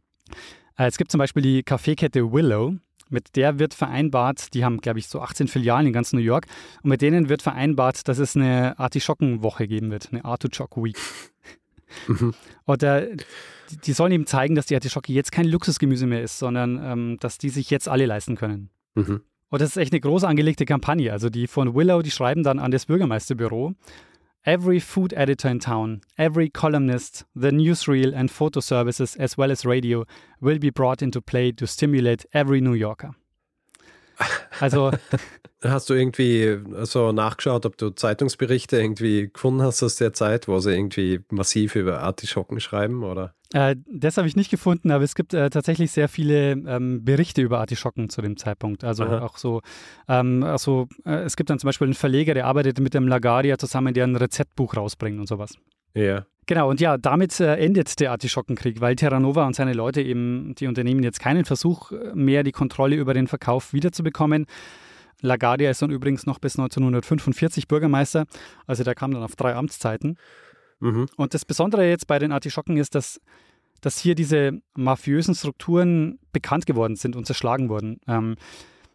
Äh, es gibt zum Beispiel die Kaffeekette Willow. Mit der wird vereinbart, die haben, glaube ich, so 18 Filialen in ganz New York. Und mit denen wird vereinbart, dass es eine Artischockenwoche geben wird, eine Artichoke Week. <laughs> Mhm. Oder die sollen eben zeigen, dass die Artischocke jetzt kein Luxusgemüse mehr ist, sondern ähm, dass die sich jetzt alle leisten können. Mhm. Und das ist echt eine groß angelegte Kampagne. Also die von Willow, die schreiben dann an das Bürgermeisterbüro Every food editor in town, every columnist, the newsreel and photo services, as well as radio, will be brought into play to stimulate every New Yorker. Also. <laughs> Hast du irgendwie so nachgeschaut, ob du Zeitungsberichte irgendwie gefunden hast aus der Zeit, wo sie irgendwie massiv über Artischocken schreiben, oder? Äh, das habe ich nicht gefunden, aber es gibt äh, tatsächlich sehr viele ähm, Berichte über Artischocken zu dem Zeitpunkt. Also Aha. auch so, ähm, also, äh, es gibt dann zum Beispiel einen Verleger, der arbeitet mit dem Lagaria zusammen, der ein Rezeptbuch rausbringt und sowas. Ja. Genau, und ja, damit äh, endet der Artischockenkrieg, weil Terranova und seine Leute eben, die unternehmen jetzt keinen Versuch äh, mehr, die Kontrolle über den Verkauf wiederzubekommen. LaGuardia ist dann übrigens noch bis 1945 Bürgermeister, also der kam dann auf drei Amtszeiten. Mhm. Und das Besondere jetzt bei den Artischocken ist, dass, dass hier diese mafiösen Strukturen bekannt geworden sind und zerschlagen wurden. Ähm,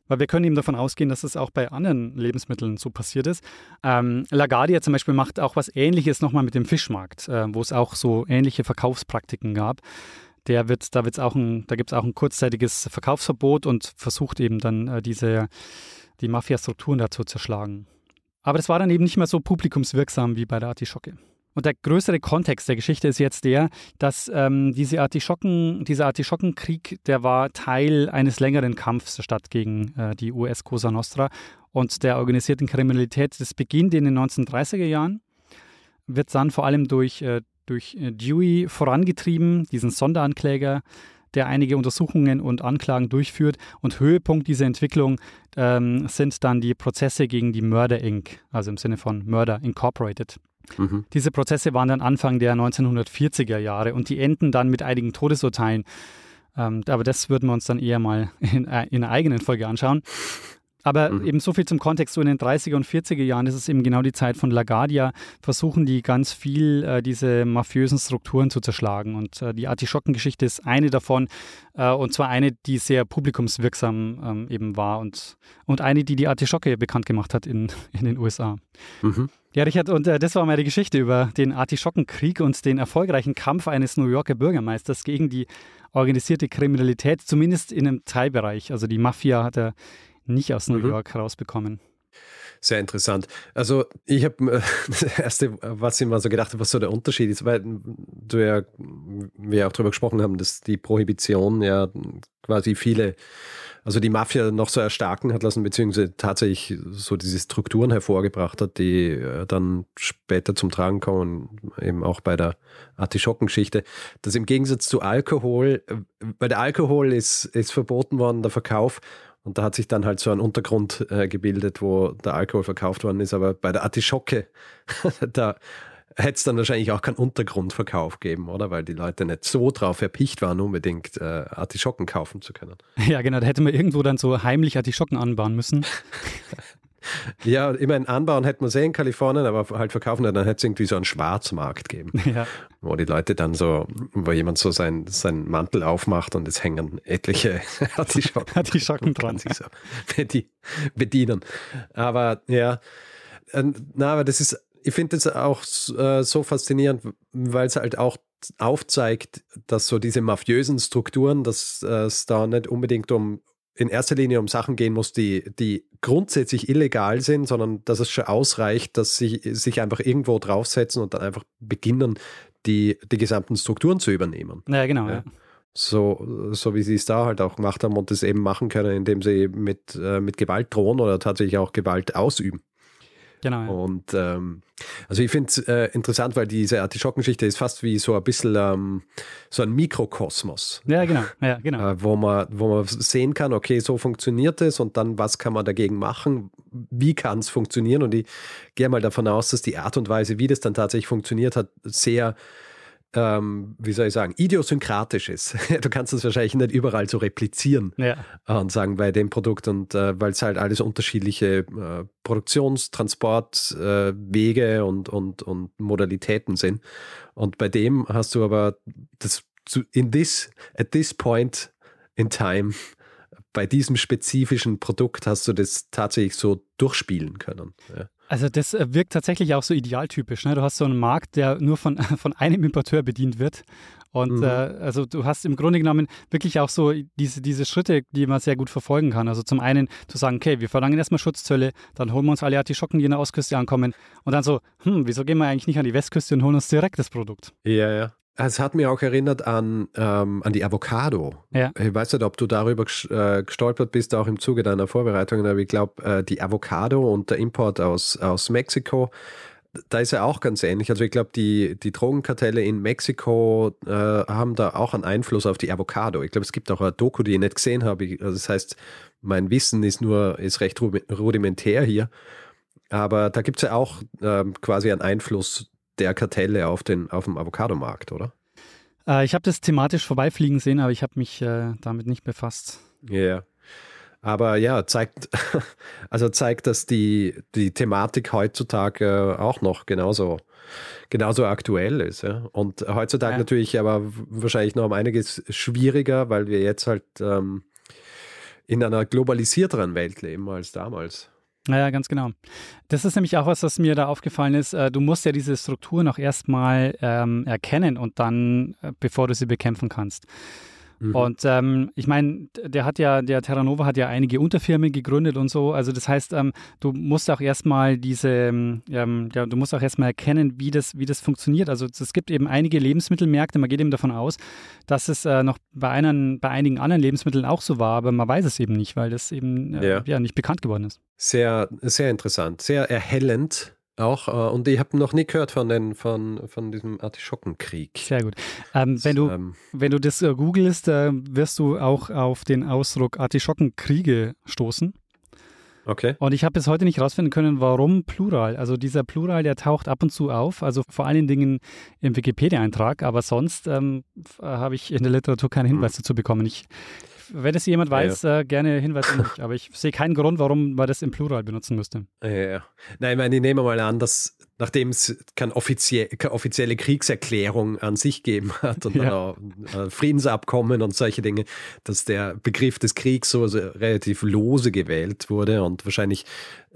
weil wir können eben davon ausgehen, dass es auch bei anderen Lebensmitteln so passiert ist. Ähm, LaGuardia zum Beispiel macht auch was Ähnliches nochmal mit dem Fischmarkt, äh, wo es auch so ähnliche Verkaufspraktiken gab. Der wird, da wird's auch ein, da gibt es auch ein kurzzeitiges Verkaufsverbot und versucht eben dann äh, diese, die Mafia-Strukturen dazu zerschlagen. Aber das war dann eben nicht mehr so publikumswirksam wie bei der Artischocke. Und der größere Kontext der Geschichte ist jetzt der, dass ähm, diese Artischocken, dieser Artischockenkrieg, der war Teil eines längeren Kampfs der Stadt gegen äh, die US Cosa Nostra und der organisierten Kriminalität. Das beginnt in den 1930er Jahren, wird dann vor allem durch, äh, durch äh, Dewey vorangetrieben, diesen Sonderankläger, der einige Untersuchungen und Anklagen durchführt. Und Höhepunkt dieser Entwicklung ähm, sind dann die Prozesse gegen die Murder Inc., also im Sinne von Murder Incorporated. Mhm. Diese Prozesse waren dann Anfang der 1940er Jahre und die enden dann mit einigen Todesurteilen. Ähm, aber das würden wir uns dann eher mal in, äh, in einer eigenen Folge anschauen. Aber mhm. eben so viel zum Kontext. So in den 30er und 40er Jahren ist es eben genau die Zeit von LaGuardia, versuchen die ganz viel äh, diese mafiösen Strukturen zu zerschlagen. Und äh, die Artischockengeschichte ist eine davon. Äh, und zwar eine, die sehr publikumswirksam ähm, eben war und, und eine, die die Artischocke bekannt gemacht hat in, in den USA. Mhm. Ja, Richard, und äh, das war meine Geschichte über den Artischockenkrieg und den erfolgreichen Kampf eines New Yorker Bürgermeisters gegen die organisierte Kriminalität, zumindest in einem Teilbereich. Also die Mafia hat er nicht aus New mhm. York rausbekommen. Sehr interessant. Also ich habe äh, <laughs> das erste, was ich mal so gedacht habe, was so der Unterschied ist, weil du ja, wir auch darüber gesprochen haben, dass die Prohibition ja quasi viele, also die Mafia noch so erstarken hat lassen, beziehungsweise tatsächlich so diese Strukturen hervorgebracht hat, die äh, dann später zum Tragen kommen, eben auch bei der Artischockengeschichte. Das im Gegensatz zu Alkohol, äh, weil der Alkohol ist, ist verboten worden, der Verkauf, und da hat sich dann halt so ein Untergrund äh, gebildet, wo der Alkohol verkauft worden ist. Aber bei der Artischocke, <laughs> da hätte es dann wahrscheinlich auch keinen Untergrundverkauf geben, oder? Weil die Leute nicht so drauf erpicht waren, unbedingt äh, Artischocken kaufen zu können. <laughs> Ja, genau. Da hätte man irgendwo dann so heimlich Artischocken anbauen müssen. <laughs> Ja, ich meine, anbauen hätte man sehen in Kalifornien, aber halt verkaufen, dann hätte es irgendwie so einen Schwarzmarkt geben. <laughs> Ja. Wo die Leute dann so, wo jemand so sein, seinen Mantel aufmacht und es hängen etliche Artischocken, Artischocken dran. Sich so bedienen. Aber ja, äh, na, aber das ist, ich finde das auch äh, so faszinierend, weil es halt auch aufzeigt, dass so diese mafiösen Strukturen, dass äh, es da nicht unbedingt um in erster Linie um Sachen gehen muss, die, die grundsätzlich illegal sind, sondern dass es schon ausreicht, dass sie sich einfach irgendwo draufsetzen und dann einfach beginnen, die, die gesamten Strukturen zu übernehmen. Ja, genau. Ja. So, so wie sie es da halt auch gemacht haben und das eben machen können, indem sie mit, äh, mit Gewalt drohen oder tatsächlich auch Gewalt ausüben. Genau. Ja. Und ähm, also ich finde es äh, interessant, weil diese Artischockengeschichte ist fast wie so ein bisschen ähm, so ein Mikrokosmos. Ja, genau. Ja, genau. Äh, wo, man, wo man sehen kann, okay, so funktioniert es und dann was kann man dagegen machen, wie kann es funktionieren. Und ich gehe mal davon aus, dass die Art und Weise, wie das dann tatsächlich funktioniert hat, sehr ähm, wie soll ich sagen, idiosynkratisch ist. <laughs> Du kannst das wahrscheinlich nicht überall so replizieren ja. und sagen bei dem Produkt und äh, weil es halt alles unterschiedliche äh, Produktions-, Transportwege äh, und, und, und Modalitäten sind. Und bei dem hast du aber das in this, at this point in time, bei diesem spezifischen Produkt hast du das tatsächlich so durchspielen können. Ja. Also das äh, wirkt tatsächlich auch so idealtypisch. Ne? Du hast so einen Markt, der nur von, <laughs> von einem Importeur bedient wird. Und mhm. äh, also du hast im Grunde genommen wirklich auch so diese, diese Schritte, die man sehr gut verfolgen kann. Also zum einen zu sagen, okay, wir verlangen erstmal Schutzzölle, dann holen wir uns alle Artischocken, die in der Ostküste ankommen. Und dann so, hm, wieso gehen wir eigentlich nicht an die Westküste und holen uns direkt das Produkt? Ja, ja. Es hat mir auch erinnert an, ähm, an die Avocado. Ja. Ich weiß nicht, ob du darüber äh, gestolpert bist, auch im Zuge deiner Vorbereitungen, aber ich glaube, äh, die Avocado und der Import aus, aus Mexiko, da ist ja auch ganz ähnlich. Also ich glaube, die, die Drogenkartelle in Mexiko äh, haben da auch einen Einfluss auf die Avocado. Ich glaube, es gibt auch eine Doku, die ich nicht gesehen habe. Also das heißt, mein Wissen ist nur, ist recht rudimentär hier. Aber da gibt es ja auch ähm, quasi einen Einfluss der Kartelle auf, den, auf dem Avocadomarkt, oder? Äh, ich habe das thematisch vorbeifliegen sehen, aber ich habe mich äh, damit nicht befasst. Ja. Yeah. Aber ja, zeigt, <laughs> also zeigt, dass die, die Thematik heutzutage auch noch genauso, genauso aktuell ist. Ja? Und heutzutage ja. natürlich aber wahrscheinlich noch um einiges schwieriger, weil wir jetzt halt ähm, in einer globalisierteren Welt leben als damals. Naja, ganz genau. Das ist nämlich auch was, was mir da aufgefallen ist. Äh, du musst ja diese Strukturen auch erstmal ähm, erkennen und dann, äh, bevor du sie bekämpfen kannst. Mhm. Und ähm, ich meine, der hat ja, der Terranova hat ja einige Unterfirmen gegründet und so. Also das heißt, ähm, du musst auch erstmal diese, ähm, ja, du musst auch erstmal erkennen, wie das, wie das funktioniert. Also es gibt eben einige Lebensmittelmärkte, man geht eben davon aus, dass es äh, noch bei, einen, bei einigen anderen Lebensmitteln auch so war, aber man weiß es eben nicht, weil das eben äh, ja. ja nicht bekannt geworden ist. Sehr, sehr interessant, sehr erhellend auch, äh, und ich habe noch nie gehört von, den, von, von diesem Artischockenkrieg. Sehr gut. Ähm, wenn, du, ähm, wenn du das äh, googelst, äh, wirst du auch auf den Ausdruck Artischockenkriege stoßen. Okay. Und ich habe bis heute nicht herausfinden können, warum Plural. Also dieser Plural, der taucht ab und zu auf, also vor allen Dingen im Wikipedia-Eintrag, aber sonst ähm, habe ich in der Literatur keinen Hinweis hm. dazu bekommen. Ich wenn es jemand weiß, ja, ja. Äh, gerne Hinweis an mich. Aber ich sehe keinen Grund, warum man das im Plural benutzen müsste. Ja, ja. Nein, ich meine, ich nehme mal an, dass nachdem es keine, offizie keine, offizielle Kriegserklärung an sich gegeben hat und ja. auch äh, Friedensabkommen und solche Dinge, dass der Begriff des Kriegs so relativ lose gewählt wurde und wahrscheinlich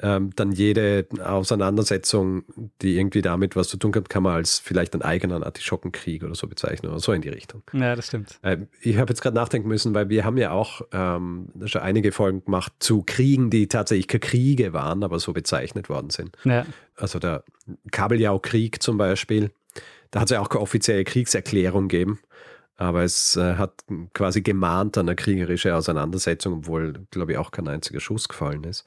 ähm, dann jede Auseinandersetzung, die irgendwie damit was zu tun hat, kann man als vielleicht einen eigenen Artischockenkrieg oder so bezeichnen oder so in die Richtung. Ja, das stimmt. Ähm, ich habe jetzt gerade nachdenken müssen, weil wir haben ja auch ähm, schon einige Folgen gemacht zu Kriegen, die tatsächlich keine Kriege waren, aber so bezeichnet worden sind. Ja. Also der Kabeljau-Krieg zum Beispiel, da hat es ja auch keine offizielle Kriegserklärung gegeben. Aber es äh, hat quasi gemahnt an eine kriegerische Auseinandersetzung, obwohl, glaube ich, auch kein einziger Schuss gefallen ist.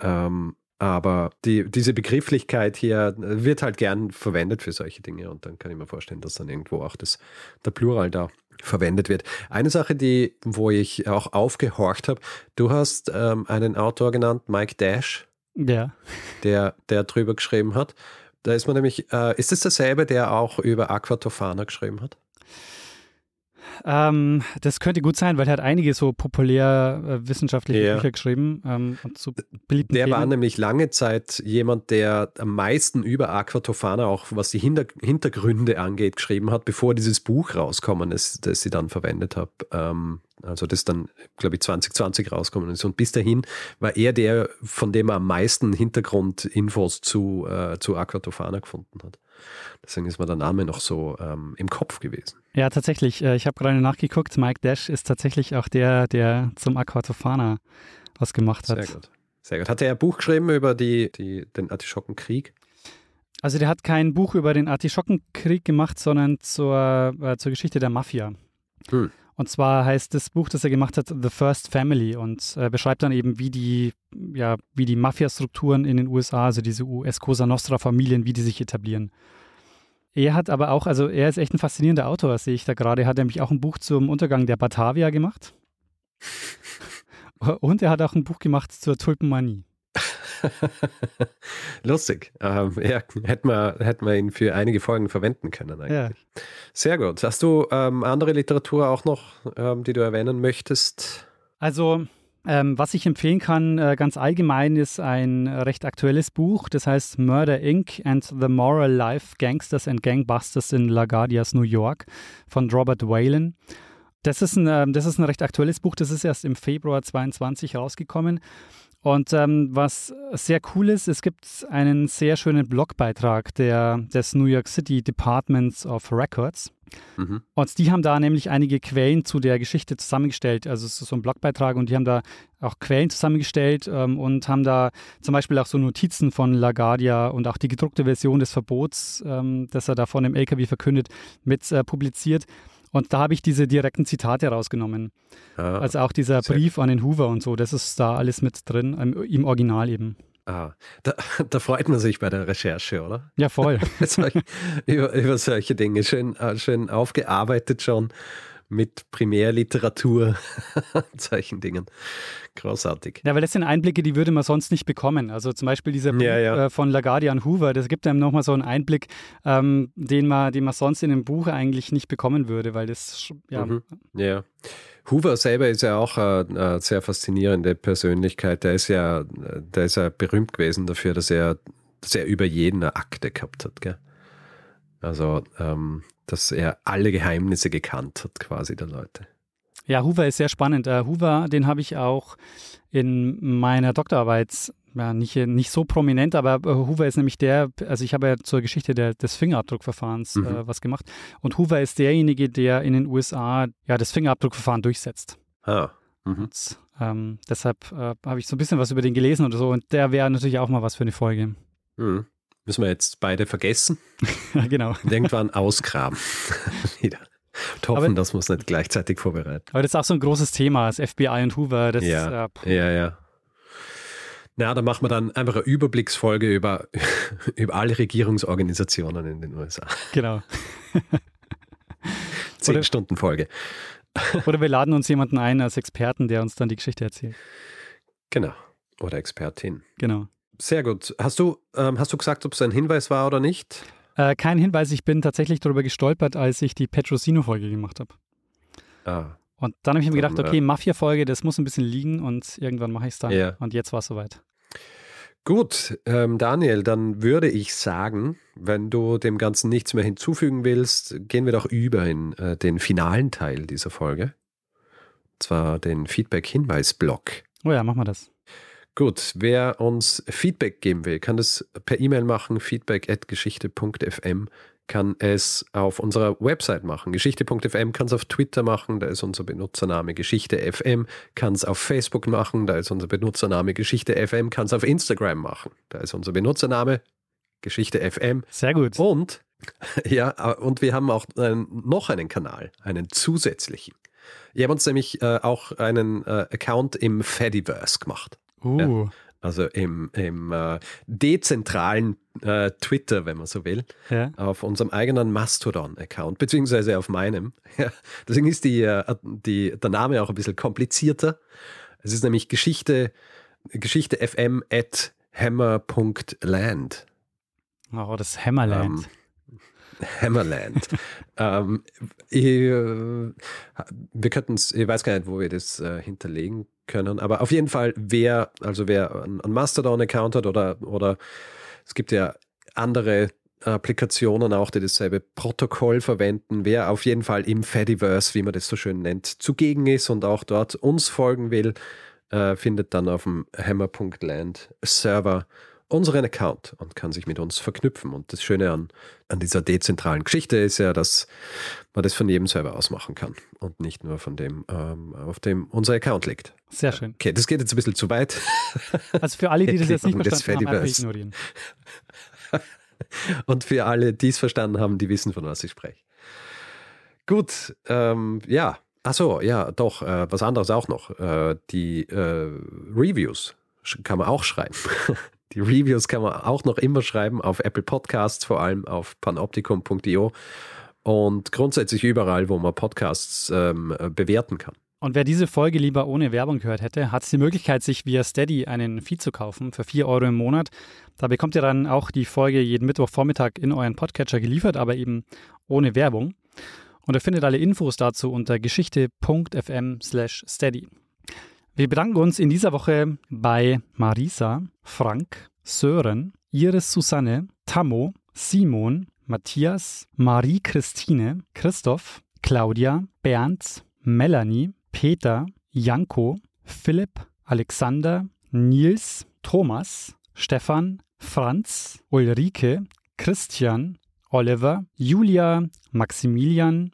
Ähm, aber die, diese Begrifflichkeit hier wird halt gern verwendet für solche Dinge und dann kann ich mir vorstellen, dass dann irgendwo auch das, der Plural da verwendet wird. Eine Sache, die, wo ich auch aufgehorcht habe, du hast ähm, einen Autor genannt, Mike Dash, ja. der, der drüber geschrieben hat. Da ist man nämlich, äh, ist es derselbe, der auch über Aquatofana geschrieben hat? Ähm, das könnte gut sein, weil er hat einige so populärwissenschaftliche äh, ja. Bücher geschrieben ähm, zu beliebten Der Themen. war nämlich lange Zeit jemand, der am meisten über Aquatofana, auch was die Hinter Hintergründe angeht, geschrieben hat, bevor dieses Buch rauskommen ist, das ich dann verwendet habe. Ähm, also das dann, glaube ich, 2020 rauskommen ist. Und bis dahin war er der, von dem er am meisten Hintergrundinfos zu, äh, zu Aquatofana gefunden hat. Deswegen ist mir der Name noch so ähm, im Kopf gewesen. Ja, tatsächlich. Äh, ich habe gerade nachgeguckt. Mike Dash ist tatsächlich auch der, der zum Aquatofana was gemacht hat. Sehr gut. Sehr gut. Hat er ein Buch geschrieben über die, die, den Artischockenkrieg? Also der hat kein Buch über den Artischockenkrieg gemacht, sondern zur, äh, zur Geschichte der Mafia. Hm. Und zwar heißt das Buch, das er gemacht hat, The First Family und äh, beschreibt dann eben, wie die, ja, wie die Mafia-Strukturen in den USA, also diese US-Cosa Nostra-Familien, wie die sich etablieren. Er hat aber auch, also er ist echt ein faszinierender Autor, sehe ich da gerade. Er hat nämlich auch ein Buch zum Untergang der Batavia gemacht. <laughs> Und er hat auch ein Buch gemacht zur Tulpenmanie. <laughs> Lustig. Ähm, ja, hätten wir, hätten wir ihn für einige Folgen verwenden können eigentlich. Ja. Sehr gut. Hast du ähm, andere Literatur auch noch, ähm, die du erwähnen möchtest? Also ähm, was ich empfehlen kann, äh, ganz allgemein, ist ein recht aktuelles Buch. Das heißt Murder Inc. and the Moral Life Gangsters and Gangbusters in LaGuardias, New York von Robert Whalen. Das ist, ein, äh, das ist ein recht aktuelles Buch. Das ist erst im Februar 22 rausgekommen. Und ähm, was sehr cool ist, es gibt einen sehr schönen Blogbeitrag der, des New York City Departments of Records. Mhm. Und die haben da nämlich einige Quellen zu der Geschichte zusammengestellt. Also es ist so ein Blogbeitrag und die haben da auch Quellen zusammengestellt ähm, und haben da zum Beispiel auch so Notizen von LaGuardia und auch die gedruckte Version des Verbots, ähm, das er da von dem LKW verkündet, mit äh, publiziert. Und da habe ich diese direkten Zitate rausgenommen. Ah, also auch dieser Brief an den Hoover und so, das ist da alles mit drin, im, im Original eben. Ah, da, <laughs> da, freut man sich bei der Recherche, oder? Ja, voll. <laughs> über, über, solche Dinge schön, äh, schön aufgearbeitet schon mit Primärliteratur, <laughs> solchen Dingen. Großartig. Ja, weil das sind Einblicke, die würde man sonst nicht bekommen. Also zum Beispiel dieser Buch ja, ja. Äh, von LaGuardia Hoover, das gibt einem nochmal so einen Einblick, ähm, den, man, den man sonst in einem Buch eigentlich nicht bekommen würde, weil das, ja. Mhm. Ja. Hoover selber ist ja auch eine, eine, sehr faszinierende Persönlichkeit. Der ist ja, der ist ja berühmt gewesen dafür, dass er, dass er über jeden eine Akte gehabt hat. Gell? Also, ähm, dass er alle Geheimnisse gekannt hat, quasi der Leute. Ja, Hoover ist sehr spannend. Uh, Hoover, den habe ich auch in meiner Doktorarbeit, ja, nicht, nicht so prominent, aber äh, Hoover ist nämlich der, also ich habe ja zur Geschichte der, des Fingerabdruckverfahrens mhm. äh, was gemacht. Und Hoover ist derjenige, der in den USA ja das Fingerabdruckverfahren durchsetzt. Ah. Mhm. Und, ähm, deshalb äh, habe ich so ein bisschen was über den gelesen oder so. Und der wäre natürlich auch mal was für eine Folge. Mhm. Müssen wir jetzt beide vergessen. <laughs> genau. Und irgendwann ausgraben. <laughs> Wieder. Und hoffen, aber, dass wir es nicht gleichzeitig vorbereiten. Aber das ist auch so ein großes Thema, das FBI und Hoover. Das, ja, äh, ja, ja. Na, da machen wir dann einfach eine Überblicksfolge über, <laughs> über alle Regierungsorganisationen in den USA. Genau. Zehn oder, Stunden Folge. Oder wir laden uns jemanden ein als Experten, der uns dann die Geschichte erzählt. Genau. Oder Expertin. Genau. Sehr gut. Hast du, ähm, hast du gesagt, ob es ein Hinweis war oder nicht? Äh, kein Hinweis. Ich bin tatsächlich darüber gestolpert, als ich die Petrosino-Folge gemacht habe. Ah. Und dann habe ich mir gedacht, okay, Mafia-Folge, das muss ein bisschen liegen und irgendwann mache ich es dann. Yeah. Und jetzt war es soweit. Gut, ähm, Daniel, dann würde ich sagen, wenn du dem Ganzen nichts mehr hinzufügen willst, gehen wir doch über in äh, den finalen Teil dieser Folge. Und zwar den Feedback-Hinweis-Block. Oh ja, machen wir das. Gut, wer uns Feedback geben will, kann das per E-Mail machen, feedback.geschichte.fm, kann es auf unserer Website machen, geschichte.fm, kann es auf Twitter machen, da ist unser Benutzername GeschichteFM, kann es auf Facebook machen, da ist unser Benutzername GeschichteFM, kann es auf Instagram machen, da ist unser Benutzername GeschichteFM. Sehr gut. Und, <laughs> ja, und wir haben auch einen, noch einen Kanal, einen zusätzlichen. Wir haben uns nämlich äh, auch einen äh, Account im Fediverse gemacht. Uh. Ja, also im, im äh, dezentralen äh, Twitter, wenn man so will, ja. auf unserem eigenen Mastodon-Account, beziehungsweise auf meinem. <laughs> Ja, deswegen ist die, äh, die, der Name auch ein bisschen komplizierter. Es ist nämlich Geschichte, Geschichte fm at hammer.land. Oh, das Hammerland. Ähm, Hammerland. <laughs> ähm, ich, äh, wir könnten es, ich weiß gar nicht, wo wir das äh, hinterlegen können, aber auf jeden Fall, wer, also wer einen Mastodon-Account hat oder, oder es gibt ja andere Applikationen auch, die dasselbe Protokoll verwenden, wer auf jeden Fall im Fediverse, wie man das so schön nennt, zugegen ist und auch dort uns folgen will, äh, findet dann auf dem hammer.land Server unseren Account und kann sich mit uns verknüpfen. Und das Schöne an, an dieser dezentralen Geschichte ist ja, dass man das von jedem Server aus machen kann und nicht nur von dem, ähm, auf dem unser Account liegt. Sehr schön. Okay, das geht jetzt ein bisschen zu weit. <laughs> Also für alle, die das jetzt nicht <laughs> verstanden haben, ignorieren. <laughs> und für alle, die es verstanden haben, die wissen, von was ich spreche. Gut, ähm, ja. Achso, ja, doch, äh, was anderes auch noch. Äh, die äh, Reviews kann man auch schreiben. Die Reviews kann man auch noch immer schreiben auf Apple Podcasts, vor allem auf panoptikum.io und grundsätzlich überall, wo man Podcasts ähm, bewerten kann. Und wer diese Folge lieber ohne Werbung gehört hätte, hat die Möglichkeit, sich via Steady einen Feed zu kaufen für 4 Euro im Monat. Da bekommt ihr dann auch die Folge jeden Mittwochvormittag in euren Podcatcher geliefert, aber eben ohne Werbung. Und ihr findet alle Infos dazu unter geschichte.fm slash steady. Wir bedanken uns in dieser Woche bei Marisa, Frank, Sören, Iris Susanne, Tammo, Simon, Matthias, Marie-Christine, Christoph, Claudia, Bernd, Melanie, Peter, Janko, Philipp, Alexander, Nils, Thomas, Stefan, Franz, Ulrike, Christian, Oliver, Julia, Maximilian,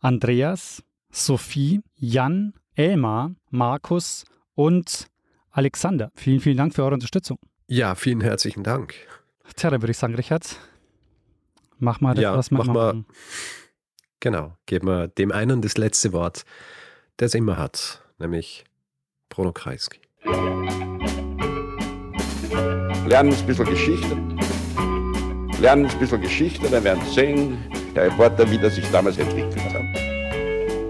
Andreas, Sophie, Jan, Elmar, Markus und Alexander. Vielen, vielen Dank für eure Unterstützung. Ja, vielen herzlichen Dank. Tja, dann würde ich sagen, Richard, mach mal das, ja, was wir mach machen. Mal, genau, geben wir dem einen das letzte Wort, der es immer hat, nämlich Bruno Kreisky. Lernen ein bisschen Geschichte. Lernen ein bisschen Geschichte, dann werden Sie sehen, der Reporter, wie das sich damals entwickelt hat